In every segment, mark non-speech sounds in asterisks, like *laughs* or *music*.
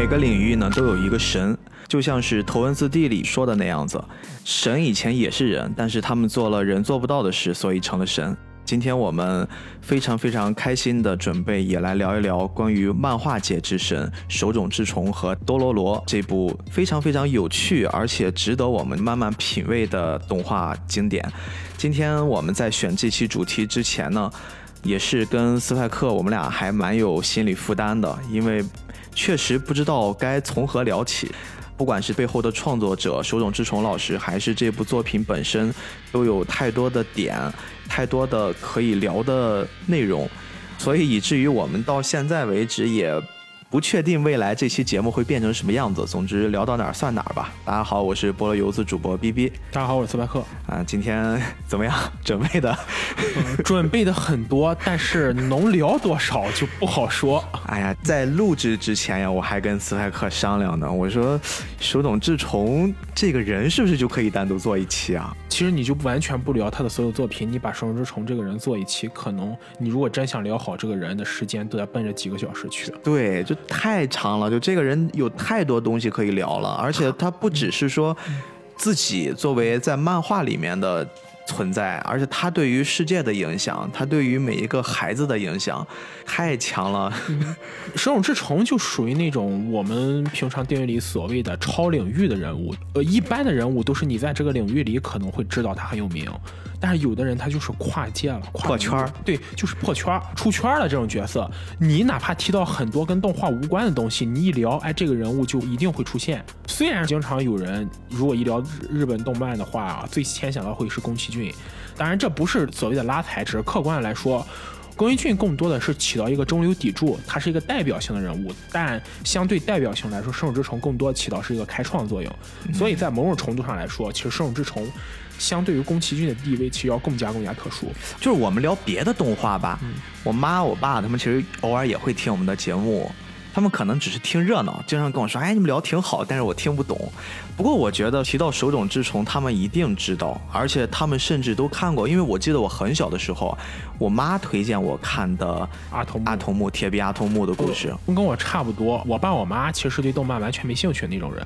每个领域呢都有一个神，就像是《头文字 D》里说的那样子，神以前也是人，但是他们做了人做不到的事，所以成了神。今天我们非常非常开心的准备也来聊一聊关于漫画界之神手冢治虫和多罗罗这部非常非常有趣而且值得我们慢慢品味的动画经典。今天我们在选这期主题之前呢，也是跟斯派克我们俩还蛮有心理负担的，因为确实不知道该从何聊起。不管是背后的创作者手冢治虫老师，还是这部作品本身，都有太多的点，太多的可以聊的内容，所以以至于我们到现在为止也。不确定未来这期节目会变成什么样子。总之聊到哪儿算哪儿吧。大家好，我是菠萝游子主播 B B。大家好，我是斯派克。啊，今天怎么样？准备的？准备的很多，但是能聊多少就不好说。哎呀，在录制之前呀，我还跟斯派克商量呢。我说，手冢治虫这个人是不是就可以单独做一期啊？其实你就完全不聊他的所有作品，你把手冢治虫这个人做一期，可能你如果真想聊好这个人的时间，都得奔着几个小时去。对，就。太长了，就这个人有太多东西可以聊了，而且他不只是说自己作为在漫画里面的存在，而且他对于世界的影响，他对于每一个孩子的影响太强了。手冢治虫就属于那种我们平常定义里所谓的超领域的人物，呃，一般的人物都是你在这个领域里可能会知道他很有名。但是有的人他就是跨界了，破圈儿，对，就是破圈儿、出圈儿的这种角色。你哪怕提到很多跟动画无关的东西，你一聊，哎，这个人物就一定会出现。虽然经常有人如果一聊日本动漫的话，最先想到会是宫崎骏，当然这不是所谓的拉踩，只是客观的来说，宫崎骏更多的是起到一个中流砥柱，他是一个代表性的人物。但相对代表性来说，圣手之虫更多起到是一个开创作用。所以在某种程度上来说，其实圣手之虫。相对于宫崎骏的地位，其实要更加更加特殊。就是我们聊别的动画吧，我妈我爸他们其实偶尔也会听我们的节目，他们可能只是听热闹，经常跟我说：“哎，你们聊挺好。”但是我听不懂。不过我觉得提到手冢治虫，他们一定知道，而且他们甚至都看过，因为我记得我很小的时候，我妈推荐我看的阿童阿童木铁臂阿童木的故事，跟我差不多。我爸我妈其实对动漫完全没兴趣的那种人。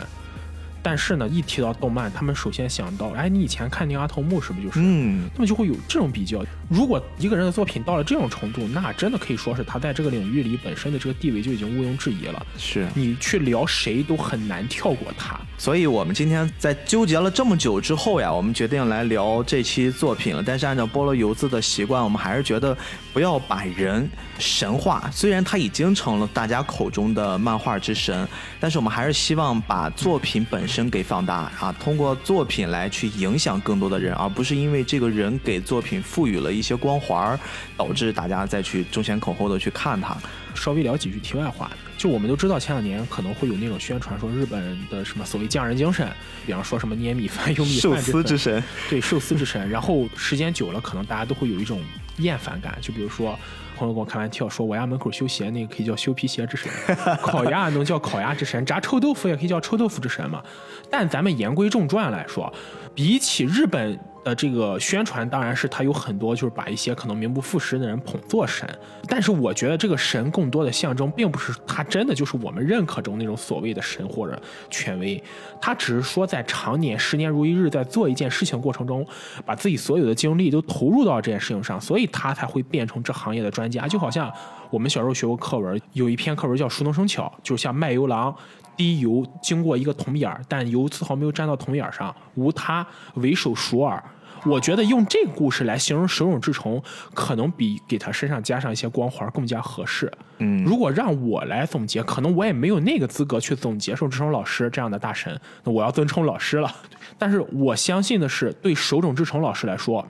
但是呢，一提到动漫，他们首先想到，哎，你以前看那个阿童木是不是就是？嗯，他们就会有这种比较。如果一个人的作品到了这种程度，那真的可以说是他在这个领域里本身的这个地位就已经毋庸置疑了。是你去聊谁都很难跳过他。所以我们今天在纠结了这么久之后呀，我们决定来聊这期作品了。但是按照菠萝油子的习惯，我们还是觉得不要把人神化。虽然他已经成了大家口中的漫画之神，但是我们还是希望把作品本身给放大啊，通过作品来去影响更多的人，而不是因为这个人给作品赋予了一些光环，导致大家再去争先恐后的去看他。稍微聊几句题外话，就我们都知道前两年可能会有那种宣传说日本的什么所谓匠人精神，比方说什么捏米饭用米饭寿司之神，对寿司之神。然后时间久了，可能大家都会有一种厌烦感。就比如说朋友跟我开玩笑说，我家门口修鞋那个可以叫修皮鞋之神，*laughs* 烤鸭能叫烤鸭之神，炸臭豆腐也可以叫臭豆腐之神嘛。但咱们言归正传来说，比起日本。呃，这个宣传当然是他有很多，就是把一些可能名不副实的人捧作神。但是我觉得这个神更多的象征，并不是他真的就是我们认可中那种所谓的神或者权威，他只是说在常年十年如一日在做一件事情过程中，把自己所有的精力都投入到这件事情上，所以他才会变成这行业的专家。就好像我们小时候学过课文，有一篇课文叫“熟能生巧”，就像卖油郎滴油经过一个铜眼，但油丝毫没有沾到铜眼上，无他为手熟耳。我觉得用这个故事来形容手冢治虫，可能比给他身上加上一些光环更加合适。嗯，如果让我来总结，可能我也没有那个资格去总结手冢治虫老师这样的大神。那我要尊称老师了。*laughs* 但是我相信的是，对手冢治虫老师来说。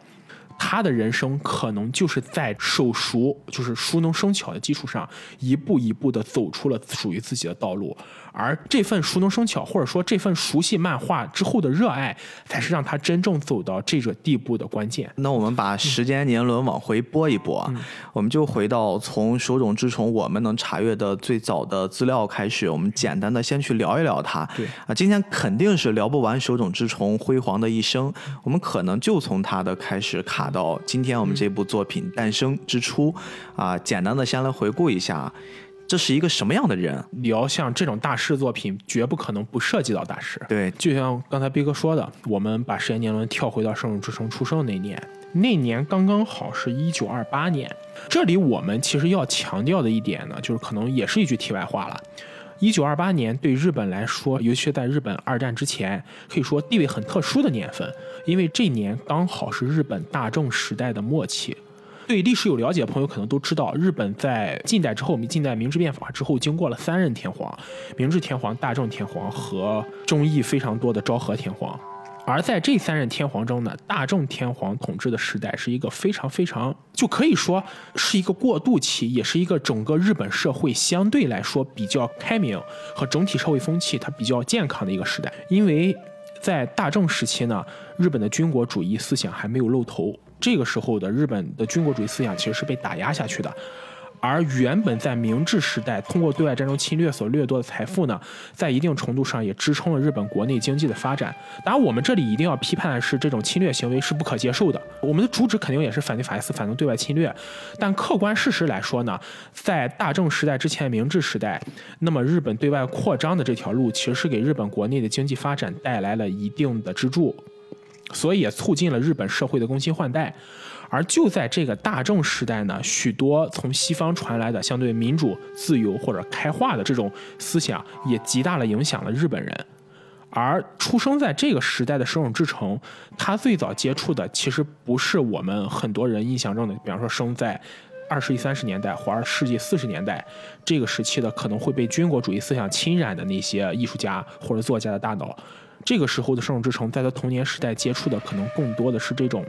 他的人生可能就是在手熟，就是熟能生巧的基础上，一步一步的走出了属于自己的道路。而这份熟能生巧，或者说这份熟悉漫画之后的热爱，才是让他真正走到这个地步的关键。那我们把时间年轮往回拨一拨，我们就回到从手冢治虫我们能查阅的最早的资料开始，我们简单的先去聊一聊他。对啊，今天肯定是聊不完手冢治虫辉煌的一生，我们可能就从他的开始卡。到今天我们这部作品诞生之初，啊，简单的先来回顾一下，这是一个什么样的人？聊像这种大师作品，绝不可能不涉及到大师。对，就像刚才逼哥说的，我们把时间年轮跳回到《圣手之城》出生那年，那年刚刚好是一九二八年。这里我们其实要强调的一点呢，就是可能也是一句题外话了。一九二八年对日本来说，尤其是在日本二战之前，可以说地位很特殊的年份，因为这年刚好是日本大正时代的末期。对历史有了解的朋友可能都知道，日本在近代之后，近代明治变法之后，经过了三任天皇：明治天皇、大正天皇和争议非常多的昭和天皇。而在这三任天皇中呢，大正天皇统治的时代是一个非常非常，就可以说是一个过渡期，也是一个整个日本社会相对来说比较开明和整体社会风气它比较健康的一个时代。因为在大正时期呢，日本的军国主义思想还没有露头，这个时候的日本的军国主义思想其实是被打压下去的。而原本在明治时代通过对外战争侵略所掠夺的财富呢，在一定程度上也支撑了日本国内经济的发展。当然，我们这里一定要批判的是，这种侵略行为是不可接受的。我们的主旨肯定也是反对法西斯、反对对外侵略。但客观事实来说呢，在大正时代之前，明治时代，那么日本对外扩张的这条路，其实是给日本国内的经济发展带来了一定的支柱，所以也促进了日本社会的更新换代。而就在这个大正时代呢，许多从西方传来的相对民主、自由或者开化的这种思想，也极大的影响了日本人。而出生在这个时代的手冢治虫，他最早接触的其实不是我们很多人印象中的，比方说生在二十三十年代或者世纪四十年代这个时期的，可能会被军国主义思想侵染的那些艺术家或者作家的大脑。这个时候的手冢治虫，在他童年时代接触的，可能更多的是这种。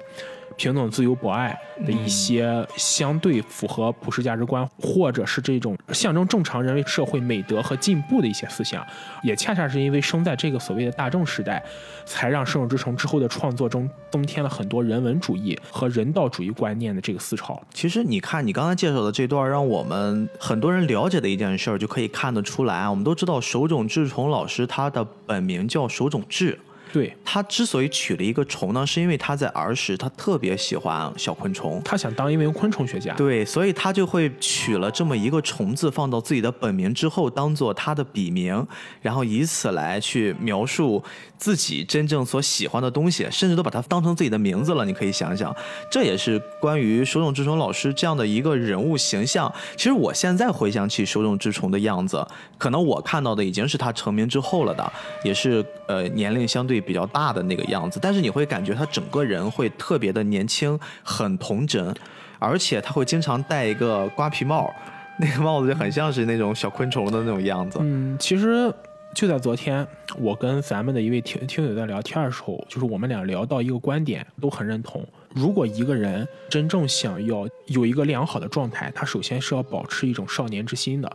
平等、自由、博爱的一些相对符合普世价值观，或者是这种象征正常人类社会美德和进步的一些思想，也恰恰是因为生在这个所谓的大众时代，才让《圣手之城》之后的创作中增添了很多人文主义和人道主义观念的这个思潮。其实，你看你刚才介绍的这段，让我们很多人了解的一件事儿，就可以看得出来啊。我们都知道手冢治虫老师他的本名叫手冢治。对他之所以取了一个虫呢，是因为他在儿时他特别喜欢小昆虫，他想当一名昆虫学家。对，所以他就会取了这么一个虫字放到自己的本名之后，当做他的笔名，然后以此来去描述自己真正所喜欢的东西，甚至都把它当成自己的名字了。你可以想想，这也是关于手冢治虫老师这样的一个人物形象。其实我现在回想起手冢治虫的样子，可能我看到的已经是他成名之后了的，也是呃年龄相对。比较大的那个样子，但是你会感觉他整个人会特别的年轻，很童真，而且他会经常戴一个瓜皮帽，那个帽子就很像是那种小昆虫的那种样子。嗯，其实就在昨天，我跟咱们的一位听听友在聊天的时候，就是我们俩聊到一个观点，都很认同。如果一个人真正想要有一个良好的状态，他首先是要保持一种少年之心的。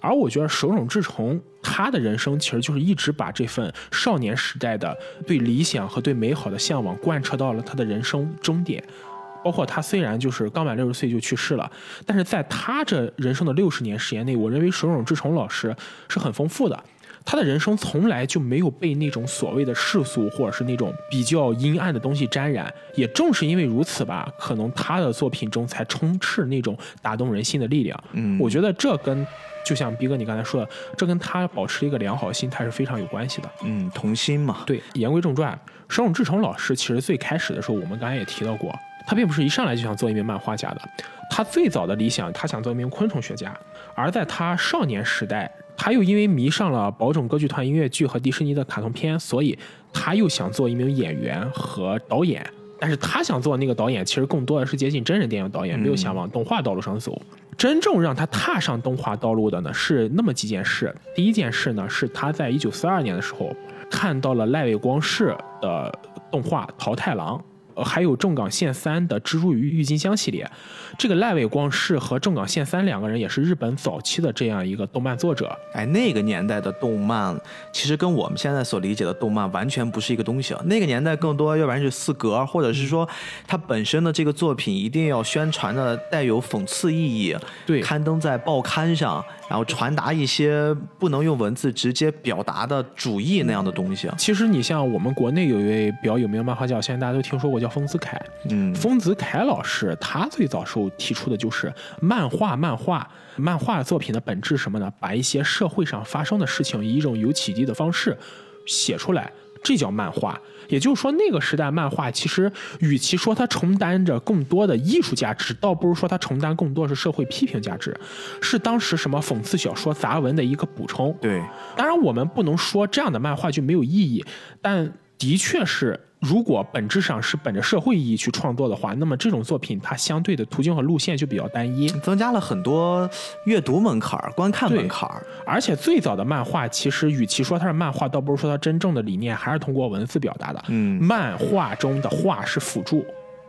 而我觉得手冢治虫他的人生其实就是一直把这份少年时代的对理想和对美好的向往贯彻到了他的人生终点。包括他虽然就是刚满六十岁就去世了，但是在他这人生的六十年时间内，我认为手冢治虫老师是很丰富的。他的人生从来就没有被那种所谓的世俗或者是那种比较阴暗的东西沾染。也正是因为如此吧，可能他的作品中才充斥那种打动人心的力量。嗯，我觉得这跟。就像逼哥你刚才说的，这跟他保持一个良好心态是非常有关系的。嗯，童心嘛。对，言归正传，手冢治虫老师其实最开始的时候，我们刚才也提到过，他并不是一上来就想做一名漫画家的。他最早的理想，他想做一名昆虫学家。而在他少年时代，他又因为迷上了宝冢歌剧团音乐剧和迪士尼的卡通片，所以他又想做一名演员和导演。但是他想做那个导演，其实更多的是接近真人电影导演，没有想往动画道路上走。真正让他踏上动画道路的呢，是那么几件事。第一件事呢，是他在一九四二年的时候看到了赖伟光世的动画《桃太郎》。呃，还有正港线三的《蜘蛛与郁金香》系列，这个赖伟光是和正港宪三两个人也是日本早期的这样一个动漫作者。哎，那个年代的动漫其实跟我们现在所理解的动漫完全不是一个东西啊。那个年代更多要不然是四格，或者是说它本身的这个作品一定要宣传的带有讽刺意义，对，刊登在报刊上。然后传达一些不能用文字直接表达的主义那样的东西。其实你像我们国内有一位比较有名的漫画家，现在大家都听说过，叫叫丰子恺。嗯，丰子恺老师他最早时候提出的就是漫画，漫画，漫画作品的本质是什么呢？把一些社会上发生的事情以一种有启迪的方式写出来，这叫漫画。也就是说，那个时代漫画其实与其说它承担着更多的艺术价值，倒不如说它承担更多是社会批评价值，是当时什么讽刺小说、杂文的一个补充。对，当然我们不能说这样的漫画就没有意义，但的确是。如果本质上是本着社会意义去创作的话，那么这种作品它相对的途径和路线就比较单一，增加了很多阅读门槛、观看门槛。而且最早的漫画其实与其说它是漫画，倒不如说它真正的理念还是通过文字表达的。嗯，漫画中的画是辅助，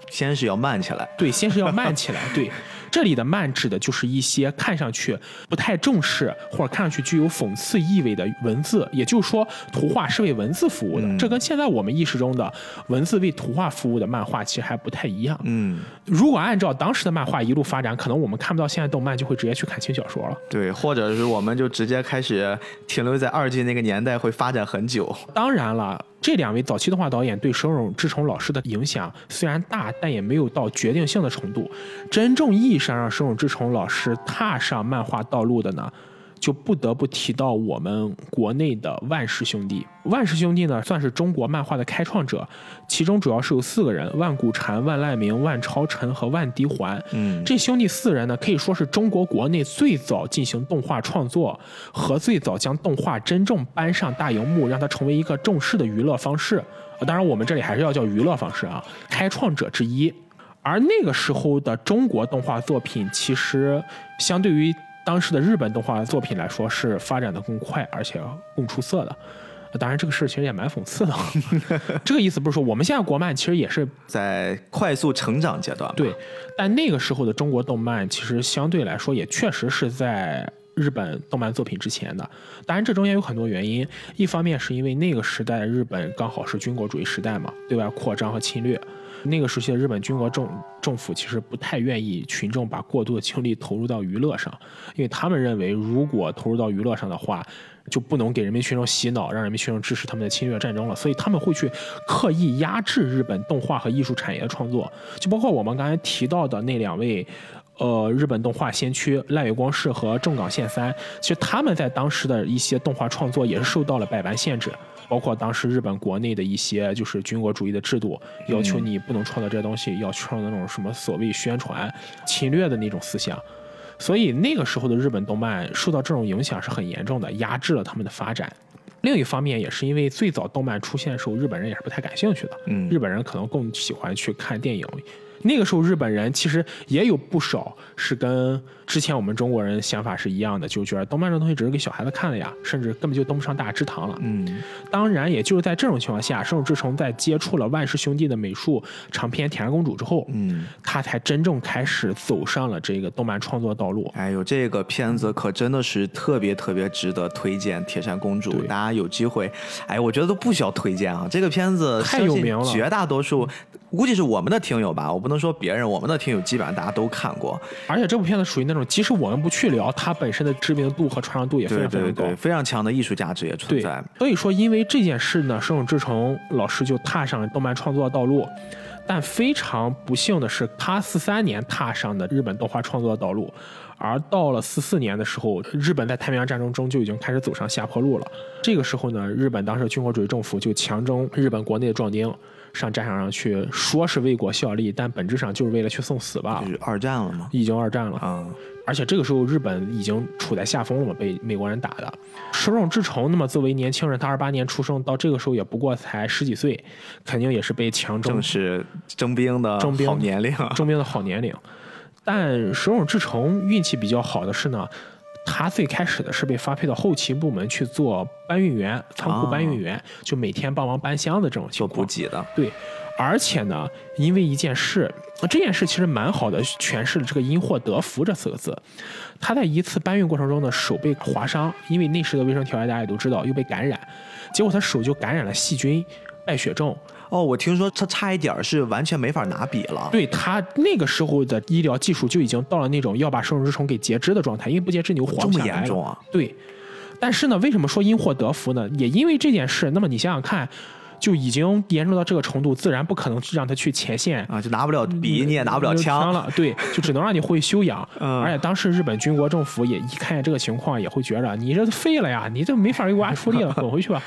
先是要慢起来。对，先是要慢起来。对。这里的慢指的就是一些看上去不太重视或者看上去具有讽刺意味的文字，也就是说，图画是为文字服务的。这跟现在我们意识中的文字为图画服务的漫画其实还不太一样。嗯，如果按照当时的漫画一路发展，可能我们看不到现在动漫，就会直接去看轻小说了。对，或者是我们就直接开始停留在二 G 那个年代，会发展很久。当然了。这两位早期动画导演对手冢治虫老师的影响虽然大，但也没有到决定性的程度。真正意义上让手冢治虫老师踏上漫画道路的呢？就不得不提到我们国内的万氏兄弟。万氏兄弟呢，算是中国漫画的开创者，其中主要是有四个人：万古禅、万籁鸣、万超尘和万迪环。嗯，这兄弟四人呢，可以说是中国国内最早进行动画创作和最早将动画真正搬上大荧幕，让它成为一个正式的娱乐方式。当然，我们这里还是要叫娱乐方式啊，开创者之一。而那个时候的中国动画作品，其实相对于。当时的日本动画作品来说，是发展的更快，而且更出色的。当然，这个事其实也蛮讽刺的。*laughs* 这个意思不是说我们现在国漫其实也是在快速成长阶段。对，但那个时候的中国动漫其实相对来说也确实是在日本动漫作品之前的。当然，这中间有很多原因。一方面是因为那个时代日本刚好是军国主义时代嘛，对外扩张和侵略。那个时期的日本军国政政府其实不太愿意群众把过多的精力投入到娱乐上，因为他们认为如果投入到娱乐上的话，就不能给人民群众洗脑，让人民群众支持他们的侵略战争了。所以他们会去刻意压制日本动画和艺术产业的创作，就包括我们刚才提到的那两位，呃，日本动画先驱濑尾光世和正港宪三，其实他们在当时的一些动画创作也是受到了百般限制。包括当时日本国内的一些就是军国主义的制度，要求你不能创造这些东西，要创造那种什么所谓宣传侵略的那种思想，所以那个时候的日本动漫受到这种影响是很严重的，压制了他们的发展。另一方面，也是因为最早动漫出现的时候，日本人也是不太感兴趣的，嗯，日本人可能更喜欢去看电影。那个时候，日本人其实也有不少是跟之前我们中国人想法是一样的，就觉得动漫这东西只是给小孩子看的呀，甚至根本就登不上大雅之堂了。嗯，当然，也就是在这种情况下，圣手治虫在接触了万氏兄弟的美术长篇《铁扇公主》之后，嗯，他才真正开始走上了这个动漫创作道路。哎呦，这个片子可真的是特别特别值得推荐，《铁扇公主》，大家有机会，哎，我觉得都不需要推荐啊，这个片子太有名了，绝大多数。估计是我们的听友吧，我不能说别人，我们的听友基本上大家都看过。而且这部片子属于那种，即使我们不去聊，它本身的知名度和传唱度也非常非常高，非常强的艺术价值也存在。所以说，因为这件事呢，生永志成老师就踏上了动漫创作的道路。但非常不幸的是，他四三年踏上的日本动画创作的道路，而到了四四年的时候，日本在太平洋战争中就已经开始走上下坡路了。这个时候呢，日本当时军国主义政府就强征日本国内的壮丁。上战场上去，说是为国效力，但本质上就是为了去送死吧。就是二战了吗？已经二战了啊！而且这个时候日本已经处在下风了嘛，被美国人打的。手冢治虫，那么作为年轻人，他二八年出生，到这个时候也不过才十几岁，肯定也是被强征，正是征兵的征兵好年龄，征兵的好年龄。但手冢治虫运气比较好的是呢。他最开始的是被发配到后勤部门去做搬运员、仓库搬运员，就每天帮忙搬箱子这种情况。做补给的。对，而且呢，因为一件事，这件事其实蛮好的，诠释了这个“因祸得福”这四个字。他在一次搬运过程中呢，手被划伤，因为那时的卫生条件大家也都知道，又被感染，结果他手就感染了细菌，败血症。哦，我听说他差一点是完全没法拿笔了。对他那个时候的医疗技术就已经到了那种要把生殖虫给截肢的状态，因为不截肢你就活不下来。这么严重啊？对，但是呢，为什么说因祸得福呢？也因为这件事。那么你想想看，就已经严重到这个程度，自然不可能让他去前线啊，就拿不了笔，你也拿不了枪了，对，就只能让你会修养。*laughs* 嗯而且当时日本军国政府也一看见这个情况，也会觉着你这废了呀，你这没法给国家出力了，滚回去吧。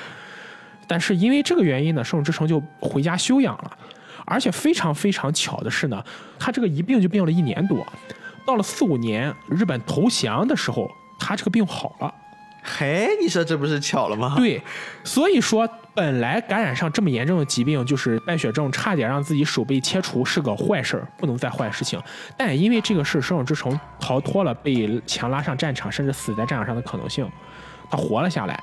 但是因为这个原因呢，圣之城就回家休养了。而且非常非常巧的是呢，他这个一病就病了一年多，到了四五年日本投降的时候，他这个病好了。嘿，你说这不是巧了吗？对，所以说本来感染上这么严重的疾病，就是败血症，差点让自己手被切除，是个坏事儿，不能再坏事情。但也因为这个事，生有之城逃脱了被强拉上战场，甚至死在战场上的可能性，他活了下来。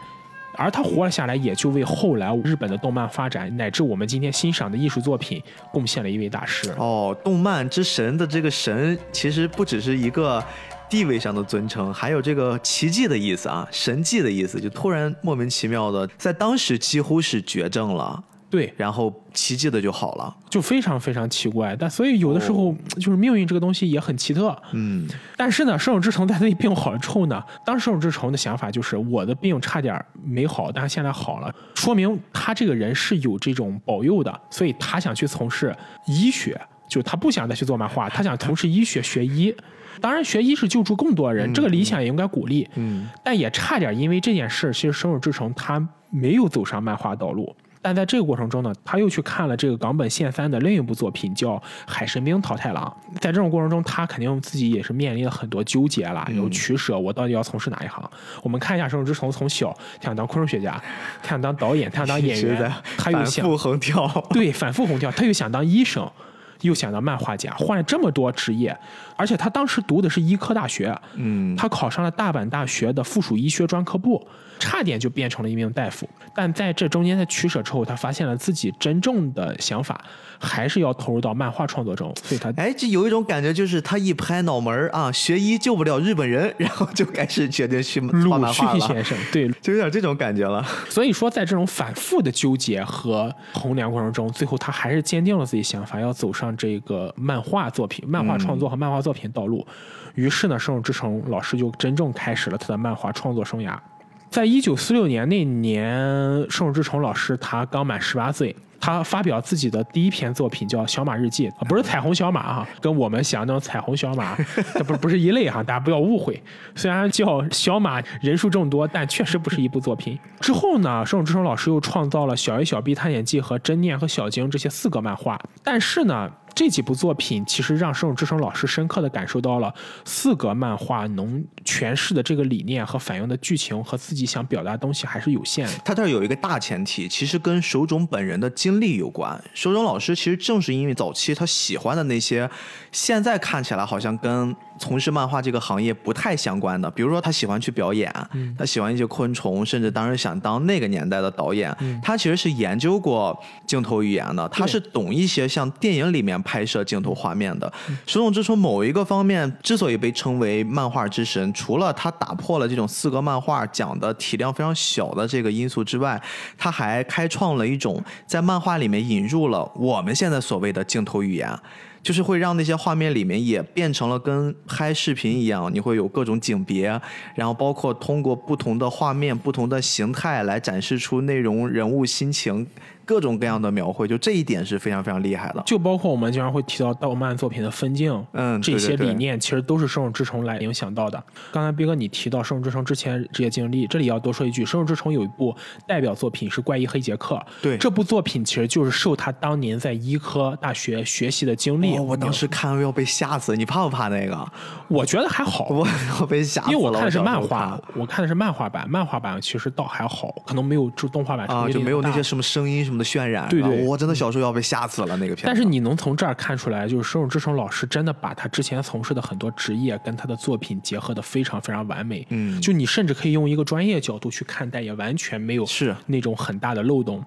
而他活了下来，也就为后来日本的动漫发展，乃至我们今天欣赏的艺术作品，贡献了一位大师。哦，动漫之神的这个神，其实不只是一个地位上的尊称，还有这个奇迹的意思啊，神迹的意思，就突然莫名其妙的，在当时几乎是绝症了。对，然后奇迹的就好了，就非常非常奇怪。但所以有的时候就是命运这个东西也很奇特。嗯，但是呢，圣手之城在自己病好了之后呢，当圣手之城的想法就是我的病差点没好，但是现在好了，说明他这个人是有这种保佑的，所以他想去从事医学，就他不想再去做漫画，*laughs* 他想从事医学学医。当然，学医是救助更多人，这个理想也应该鼓励。嗯，但也差点因为这件事，其实圣手之城他没有走上漫画道路。但在这个过程中呢，他又去看了这个冈本宪三的另一部作品，叫《海神兵桃太郎》。在这种过程中，他肯定自己也是面临了很多纠结啦，有取舍，我到底要从事哪一行？我们看一下圣之虫从小他想当昆虫学家，他想当导演，他想当演员，他又想反复横跳，对，反复横跳，他又想当医生。又想当漫画家，换了这么多职业，而且他当时读的是医科大学，嗯，他考上了大阪大学的附属医学专科部，差点就变成了一名大夫。但在这中间的取舍之后，他发现了自己真正的想法，还是要投入到漫画创作中。所以他哎，这有一种感觉，就是他一拍脑门啊，学医救不了日本人，然后就开始决定去画漫画了。先生，对，就有点这种感觉了。所以说，在这种反复的纠结和衡量过程中，最后他还是坚定了自己想法，要走上这个漫画作品、漫画创作和漫画作品道路。于是呢，《圣手之城》老师就真正开始了他的漫画创作生涯。在一九四六年那年，《圣手之城》老师他刚满十八岁。他发表自己的第一篇作品叫《小马日记》，不是彩虹小马哈，跟我们想那种彩虹小马，*laughs* 这不不是一类哈，大家不要误会。虽然叫小马人数众多，但确实不是一部作品。之后呢，圣之城老师又创造了《小 A 小 B 探险记》和《真念》和《小晶》这些四个漫画，但是呢。这几部作品其实让圣之城老师深刻的感受到了四格漫画能诠释的这个理念和反映的剧情和自己想表达的东西还是有限的。他这儿有一个大前提，其实跟手冢本人的经历有关。手冢老师其实正是因为早期他喜欢的那些，现在看起来好像跟从事漫画这个行业不太相关的，比如说他喜欢去表演，嗯、他喜欢一些昆虫，甚至当时想当那个年代的导演。嗯、他其实是研究过镜头语言的，他是懂一些像电影里面。拍摄镜头画面的《手冢治虫》某一个方面之所以被称为漫画之神，除了他打破了这种四格漫画讲的体量非常小的这个因素之外，他还开创了一种在漫画里面引入了我们现在所谓的镜头语言。就是会让那些画面里面也变成了跟拍视频一样，你会有各种景别，然后包括通过不同的画面、不同的形态来展示出内容、人物、心情。各种各样的描绘，就这一点是非常非常厉害的。就包括我们经常会提到动漫作品的分镜，嗯，这些理念其实都是《生手之虫》来影响到的。刚才斌哥你提到《生手之虫》之前这些经历，这里要多说一句，《生手之虫》有一部代表作品是《怪异黑杰克》，对，这部作品其实就是受他当年在医科大学学习的经历。哦、我当时看要被吓死，你怕不怕那个？我觉得还好，我 *laughs* 我被吓死了。因为我看的是漫画，我看,我看的是漫画版，漫画版其实倒还好，可能没有就动画版啊，就没有那些什么声音什么的渲染。对对，我真的小时候要被吓死了那个片。但是你能从这儿看出来，就是生手之城老师真的把他之前从事的很多职业跟他的作品结合的非常非常完美。嗯，就你甚至可以用一个专业角度去看待，也完全没有是那种很大的漏洞。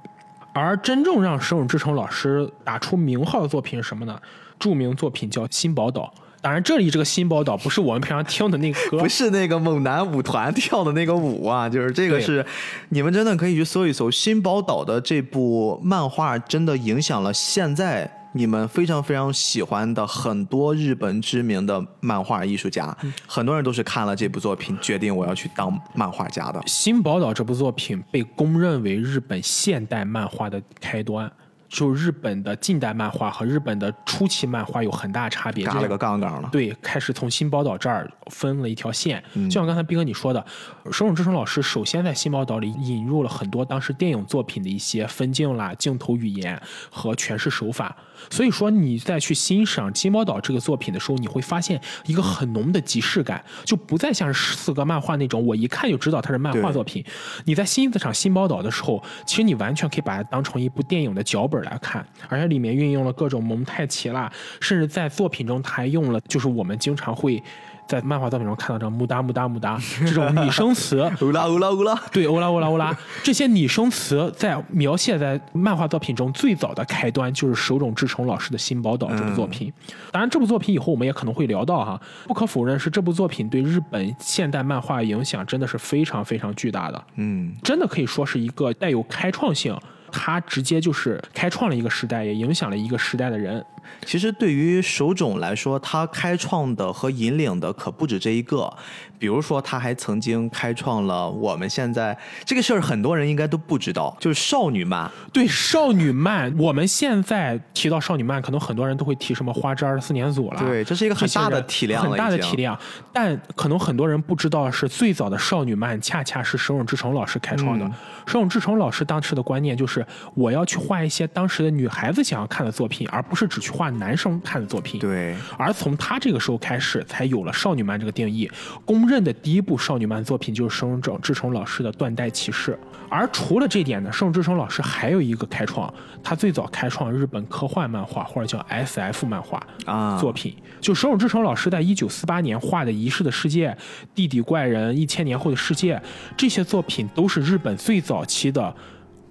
而真正让生手之城老师打出名号的作品是什么呢？著名作品叫《新宝岛》。当然，这里这个新宝岛不是我们平常听的那个歌，不是那个猛男舞团 *laughs* 跳的那个舞啊，就是这个是，你们真的可以去搜一搜新宝岛的这部漫画，真的影响了现在你们非常非常喜欢的很多日本知名的漫画艺术家，很多人都是看了这部作品，决定我要去当漫画家的。新宝岛这部作品被公认为日本现代漫画的开端。就日本的近代漫画和日本的初期漫画有很大差别，嘎了个杠杠了。对，开始从新宝岛这儿分了一条线。就像刚才斌哥你说的，手冢治虫老师首先在新宝岛里引入了很多当时电影作品的一些分镜啦、镜头语言和诠释手法。所以说，你再去欣赏《金宝岛》这个作品的时候，你会发现一个很浓的即视感，就不再像是四格漫画那种，我一看就知道它是漫画作品。你在欣赏《新宝岛》的时候，其实你完全可以把它当成一部电影的脚本来看，而且里面运用了各种蒙太奇啦，甚至在作品中它还用了，就是我们经常会。在漫画作品中看到这种“木达木达木达”这种拟声词，*laughs* 欧拉欧拉欧拉，对，欧拉欧拉欧拉，这些拟声词在描写在漫画作品中最早的开端就是手冢治虫老师的新宝岛这部作品。当然，这部作品以后我们也可能会聊到哈。不可否认是这部作品对日本现代漫画影响真的是非常非常巨大的。嗯，真的可以说是一个带有开创性。他直接就是开创了一个时代，也影响了一个时代的人。其实对于手冢来说，他开创的和引领的可不止这一个。比如说，他还曾经开创了我们现在这个事儿，很多人应该都不知道，就是少女漫。对少女漫，我们现在提到少女漫，可能很多人都会提什么花之二四年组了。对，这是一个很大的体量，很大的体量。但可能很多人不知道，是最早的少女漫，恰恰是手冢治虫老师开创的。手冢治虫老师当时的观念就是，我要去画一些当时的女孩子想要看的作品，而不是只去画男生看的作品。对。而从他这个时候开始，才有了少女漫这个定义。公认的第一部少女漫作品就是生冢治虫老师的《断代骑士》，而除了这点呢，生冢治虫老师还有一个开创，他最早开创日本科幻漫画或者叫 SF 漫画啊作品，就生冢治虫老师在一九四八年画的《遗失的世界》《地底怪人》《一千年后的世界》这些作品都是日本最早期的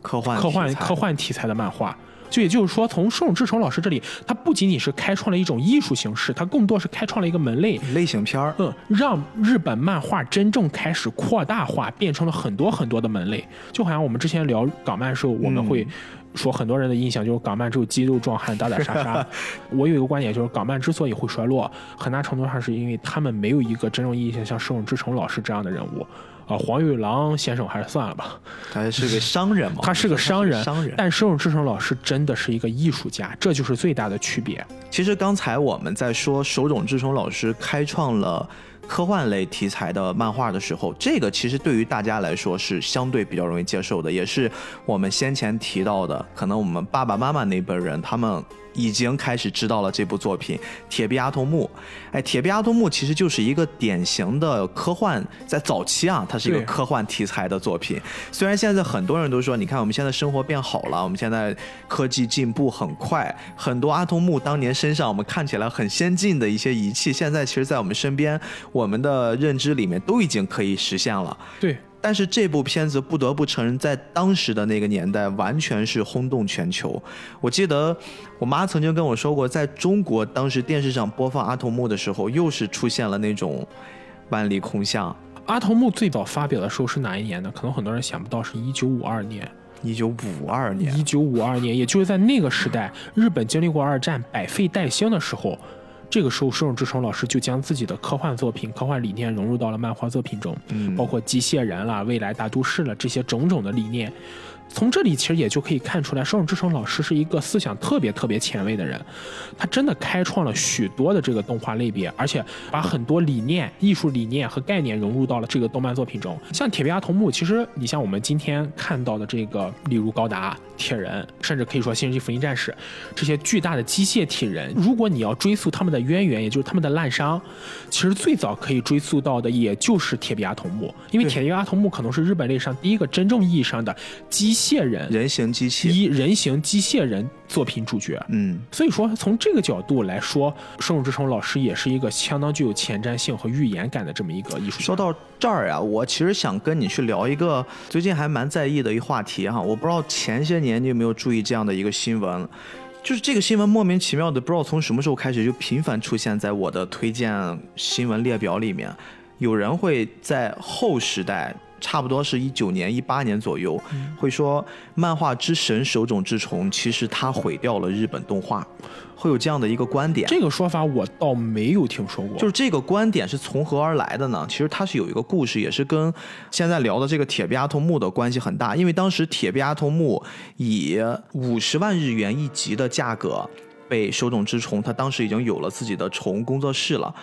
科幻科幻科幻题材的漫画。就也就是说，从盛志成老师这里，他不仅仅是开创了一种艺术形式，他更多是开创了一个门类类型片儿。嗯，让日本漫画真正开始扩大化，变成了很多很多的门类。就好像我们之前聊港漫的时候，我们会说很多人的印象就是港漫只有肌肉壮汉打打杀杀。*laughs* 我有一个观点，就是港漫之所以会衰落，很大程度上是因为他们没有一个真正意义上像盛志成老师这样的人物。啊，黄玉郎先生还是算了吧，他是个商人嘛，他是个商人，商人。但生冢治虫老师真的是一个艺术家，这就是最大的区别。其实刚才我们在说手冢治虫老师开创了科幻类题材的漫画的时候，这个其实对于大家来说是相对比较容易接受的，也是我们先前提到的，可能我们爸爸妈妈那辈人他们。已经开始知道了这部作品《铁臂阿童木》。哎，《铁臂阿童木》其实就是一个典型的科幻，在早期啊，它是一个科幻题材的作品。虽然现在很多人都说，你看我们现在生活变好了，我们现在科技进步很快，很多阿童木当年身上我们看起来很先进的一些仪器，现在其实，在我们身边，我们的认知里面都已经可以实现了。对。但是这部片子不得不承认，在当时的那个年代，完全是轰动全球。我记得我妈曾经跟我说过，在中国当时电视上播放《阿童木》的时候，又是出现了那种万里空巷。阿童木最早发表的时候是哪一年呢？可能很多人想不到，是一九五二年。一九五二年。一九五二年，也就是在那个时代，日本经历过二战，百废待兴的时候。这个时候，手冢治虫老师就将自己的科幻作品、科幻理念融入到了漫画作品中，包括机械人啦、未来大都市了这些种种的理念。从这里其实也就可以看出来，双冢治虫老师是一个思想特别特别前卫的人，他真的开创了许多的这个动画类别，而且把很多理念、艺术理念和概念融入到了这个动漫作品中。像《铁臂阿童木》，其实你像我们今天看到的这个，例如高达、铁人，甚至可以说《新世纪福音战士》这些巨大的机械体人，如果你要追溯他们的渊源，也就是他们的滥觞，其实最早可以追溯到的也就是《铁臂阿童木》，因为《铁臂阿童木》可能是日本历史上第一个真正意义上的机。械人、人形机器，一人形机械人作品主角，嗯，所以说从这个角度来说，生冢治虫老师也是一个相当具有前瞻性和预言感的这么一个艺术。说到这儿呀，我其实想跟你去聊一个最近还蛮在意的一话题哈，我不知道前些年你有没有注意这样的一个新闻，就是这个新闻莫名其妙的，不知道从什么时候开始就频繁出现在我的推荐新闻列表里面，有人会在后时代。差不多是一九年、一八年左右，会说漫画之神手冢治虫其实他毁掉了日本动画，会有这样的一个观点。这个说法我倒没有听说过。就是这个观点是从何而来的呢？其实它是有一个故事，也是跟现在聊的这个铁臂阿童木的关系很大。因为当时铁臂阿童木以五十万日元一集的价格被手冢治虫，他当时已经有了自己的宠物工作室了。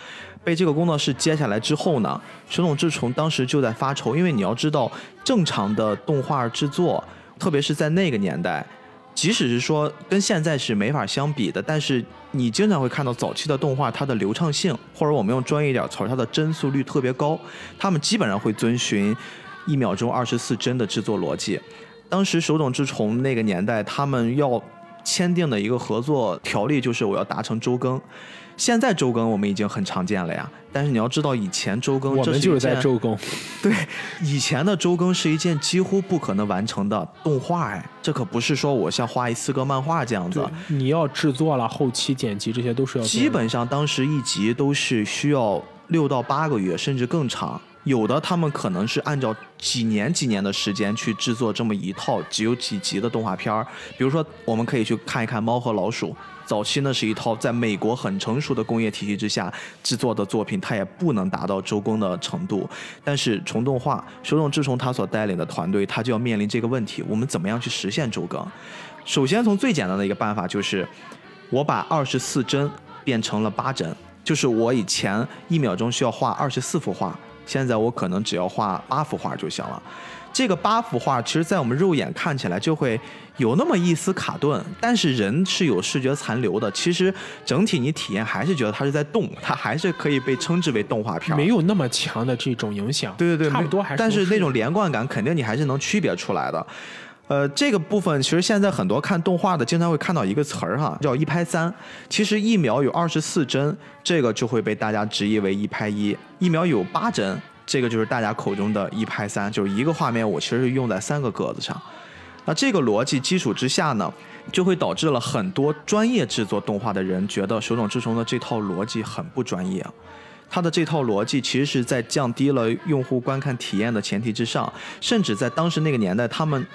被这个工作室接下来之后呢，手冢治虫当时就在发愁，因为你要知道，正常的动画制作，特别是在那个年代，即使是说跟现在是没法相比的，但是你经常会看到早期的动画，它的流畅性，或者我们用专业一点词，它的帧速率特别高，他们基本上会遵循一秒钟二十四帧的制作逻辑。当时手冢治虫那个年代，他们要签订的一个合作条例就是我要达成周更。现在周更我们已经很常见了呀，但是你要知道以前周更，我们就是在周更。*laughs* 对，以前的周更是一件几乎不可能完成的动画哎，这可不是说我像画一四格漫画这样子。你要制作了后期剪辑这些都是要。基本上当时一集都是需要六到八个月，甚至更长。有的他们可能是按照几年几年的时间去制作这么一套只有几集的动画片儿，比如说我们可以去看一看《猫和老鼠》。早期呢是一套在美国很成熟的工业体系之下制作的作品，它也不能达到周更的程度。但是虫动画，手冢治虫他所带领的团队，他就要面临这个问题：我们怎么样去实现周更？首先从最简单的一个办法就是，我把二十四帧变成了八帧，就是我以前一秒钟需要画二十四幅画，现在我可能只要画八幅画就行了。这个八幅画，其实，在我们肉眼看起来就会有那么一丝卡顿，但是人是有视觉残留的。其实整体你体验还是觉得它是在动，它还是可以被称之为动画片，没有那么强的这种影响。对对对，差不多还是。但是那种连贯感，肯定你还是能区别出来的。呃，这个部分其实现在很多看动画的经常会看到一个词儿哈，叫一拍三。其实一秒有二十四帧，这个就会被大家直译为一拍一；一秒有八帧。这个就是大家口中的一拍三，就是一个画面我其实是用在三个格子上。那这个逻辑基础之下呢，就会导致了很多专业制作动画的人觉得手冢治虫的这套逻辑很不专业。他的这套逻辑其实是在降低了用户观看体验的前提之上，甚至在当时那个年代，他们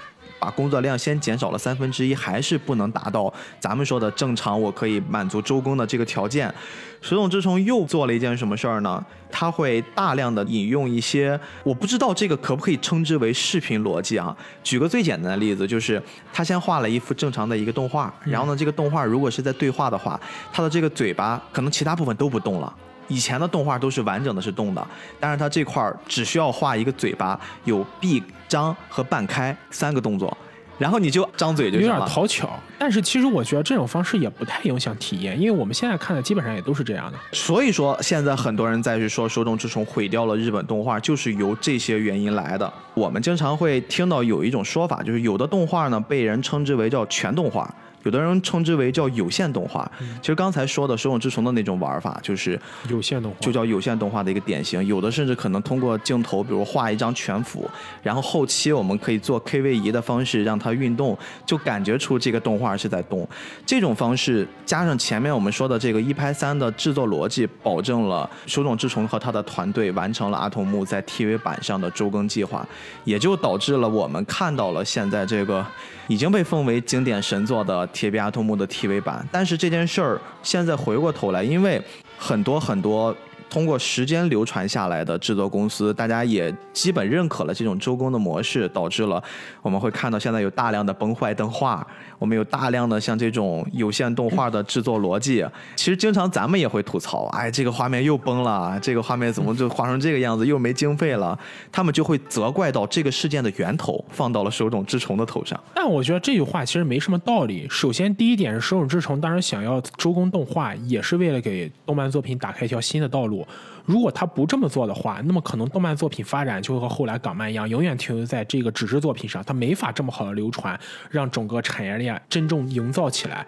把工作量先减少了三分之一，还是不能达到咱们说的正常我可以满足周更的这个条件。水冢之虫又做了一件什么事儿呢？他会大量的引用一些，我不知道这个可不可以称之为视频逻辑啊？举个最简单的例子，就是他先画了一幅正常的一个动画，然后呢，这个动画如果是在对话的话，他的这个嘴巴可能其他部分都不动了。以前的动画都是完整的是动的，但是它这块儿只需要画一个嘴巴，有闭、张和半开三个动作。然后你就张嘴就有点讨巧，但是其实我觉得这种方式也不太影响体验，因为我们现在看的基本上也都是这样的。所以说现在很多人在去说手冢治虫毁掉了日本动画，就是由这些原因来的。我们经常会听到有一种说法，就是有的动画呢被人称之为叫全动画。有的人称之为叫有限动画，其实刚才说的手冢治虫的那种玩法就是有限动画，就叫有限动画的一个典型。有的甚至可能通过镜头，比如画一张全幅，然后后期我们可以做 K V 仪的方式让它运动，就感觉出这个动画是在动。这种方式加上前面我们说的这个一拍三的制作逻辑，保证了手冢治虫和他的团队完成了阿童木在 TV 版上的周更计划，也就导致了我们看到了现在这个已经被奉为经典神作的。铁臂阿童木的 TV 版，但是这件事儿现在回过头来，因为很多很多。通过时间流传下来的制作公司，大家也基本认可了这种周更的模式，导致了我们会看到现在有大量的崩坏动画，我们有大量的像这种有线动画的制作逻辑。其实经常咱们也会吐槽，哎，这个画面又崩了，这个画面怎么就画成这个样子，又没经费了？他们就会责怪到这个事件的源头放到了手冢治虫的头上。但我觉得这句话其实没什么道理。首先，第一点是手冢治虫当然想要周公动画，也是为了给动漫作品打开一条新的道路。如果他不这么做的话，那么可能动漫作品发展就会和后来港漫一样，永远停留在这个纸质作品上，它没法这么好的流传，让整个产业链真正营造起来。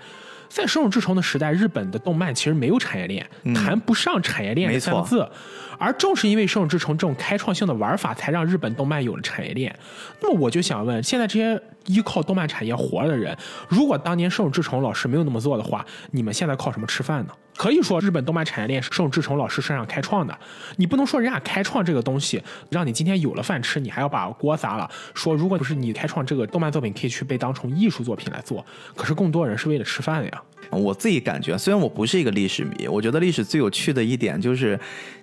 在手冢治虫的时代，日本的动漫其实没有产业链，谈不上产业链这三个字。而正是因为手冢治虫这种开创性的玩法，才让日本动漫有了产业链。那么我就想问，现在这些依靠动漫产业活着的人。如果当年盛志成老师没有那么做的话，你们现在靠什么吃饭呢？可以说日本动漫产业链是盛志成老师身上开创的，你不能说人家开创这个东西让你今天有了饭吃，你还要把锅砸了。说如果不是你开创这个动漫作品，可以去被当成艺术作品来做。可是更多人是为了吃饭的呀。我自己感觉，虽然我不是一个历史迷，我觉得历史最有趣的一点就是，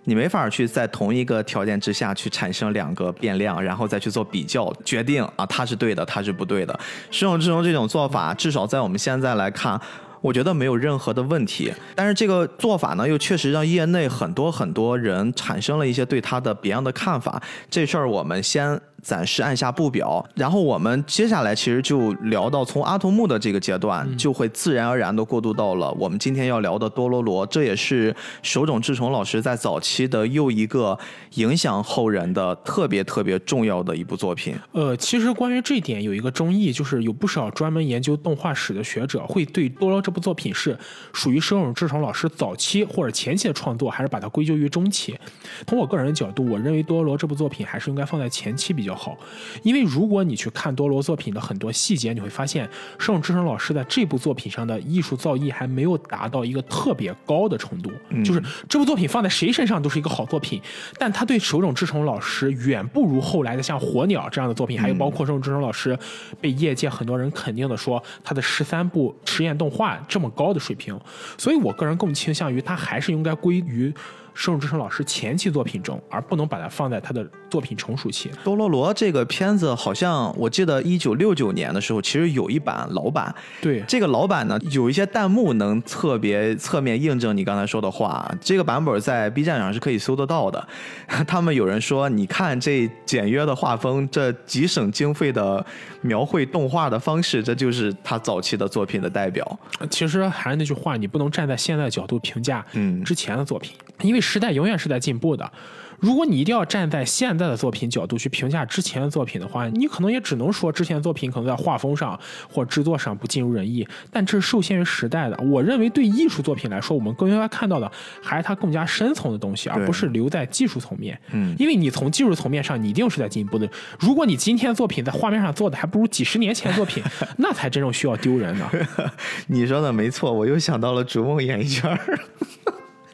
你没法去在同一个条件之下去产生两个变量，然后再去做比较，决定啊它是对的，它是不对的。实用之中这种做法，至少在我们现在来看。我觉得没有任何的问题，但是这个做法呢，又确实让业内很多很多人产生了一些对他的别样的看法。这事儿我们先。暂时按下不表，然后我们接下来其实就聊到从阿童木的这个阶段，就会自然而然的过渡到了我们今天要聊的多罗罗，这也是手冢治虫老师在早期的又一个影响后人的特别特别重要的一部作品。呃，其实关于这一点有一个争议，就是有不少专门研究动画史的学者会对多罗这部作品是属于手冢治虫老师早期或者前期的创作，还是把它归咎于中期。从我个人的角度，我认为多罗这部作品还是应该放在前期比较。好，因为如果你去看多罗作品的很多细节，你会发现盛志成老师在这部作品上的艺术造诣还没有达到一个特别高的程度。就是这部作品放在谁身上都是一个好作品，但他对手冢治虫老师远不如后来的像火鸟这样的作品，还有包括手冢治虫老师被业界很多人肯定的说他的十三部实验动画这么高的水平。所以我个人更倾向于他还是应该归于。盛之成老师前期作品中，而不能把它放在他的作品成熟期。多罗罗这个片子，好像我记得一九六九年的时候，其实有一版老版。对，这个老版呢，有一些弹幕能特别侧面印证你刚才说的话。这个版本在 B 站上是可以搜得到的。*laughs* 他们有人说，你看这简约的画风，这极省经费的描绘动画的方式，这就是他早期的作品的代表。其实还是那句话，你不能站在现在的角度评价嗯之前的作品，因为。时代永远是在进步的。如果你一定要站在现在的作品角度去评价之前的作品的话，你可能也只能说之前的作品可能在画风上或制作上不尽如人意。但这是受限于时代的。我认为对艺术作品来说，我们更应该看到的还是它更加深层的东西，而不是留在技术层面。嗯，因为你从技术层面上，你一定是在进步的。如果你今天作品在画面上做的还不如几十年前作品，*laughs* 那才真正需要丢人呢。*laughs* 你说的没错，我又想到了逐梦演艺圈。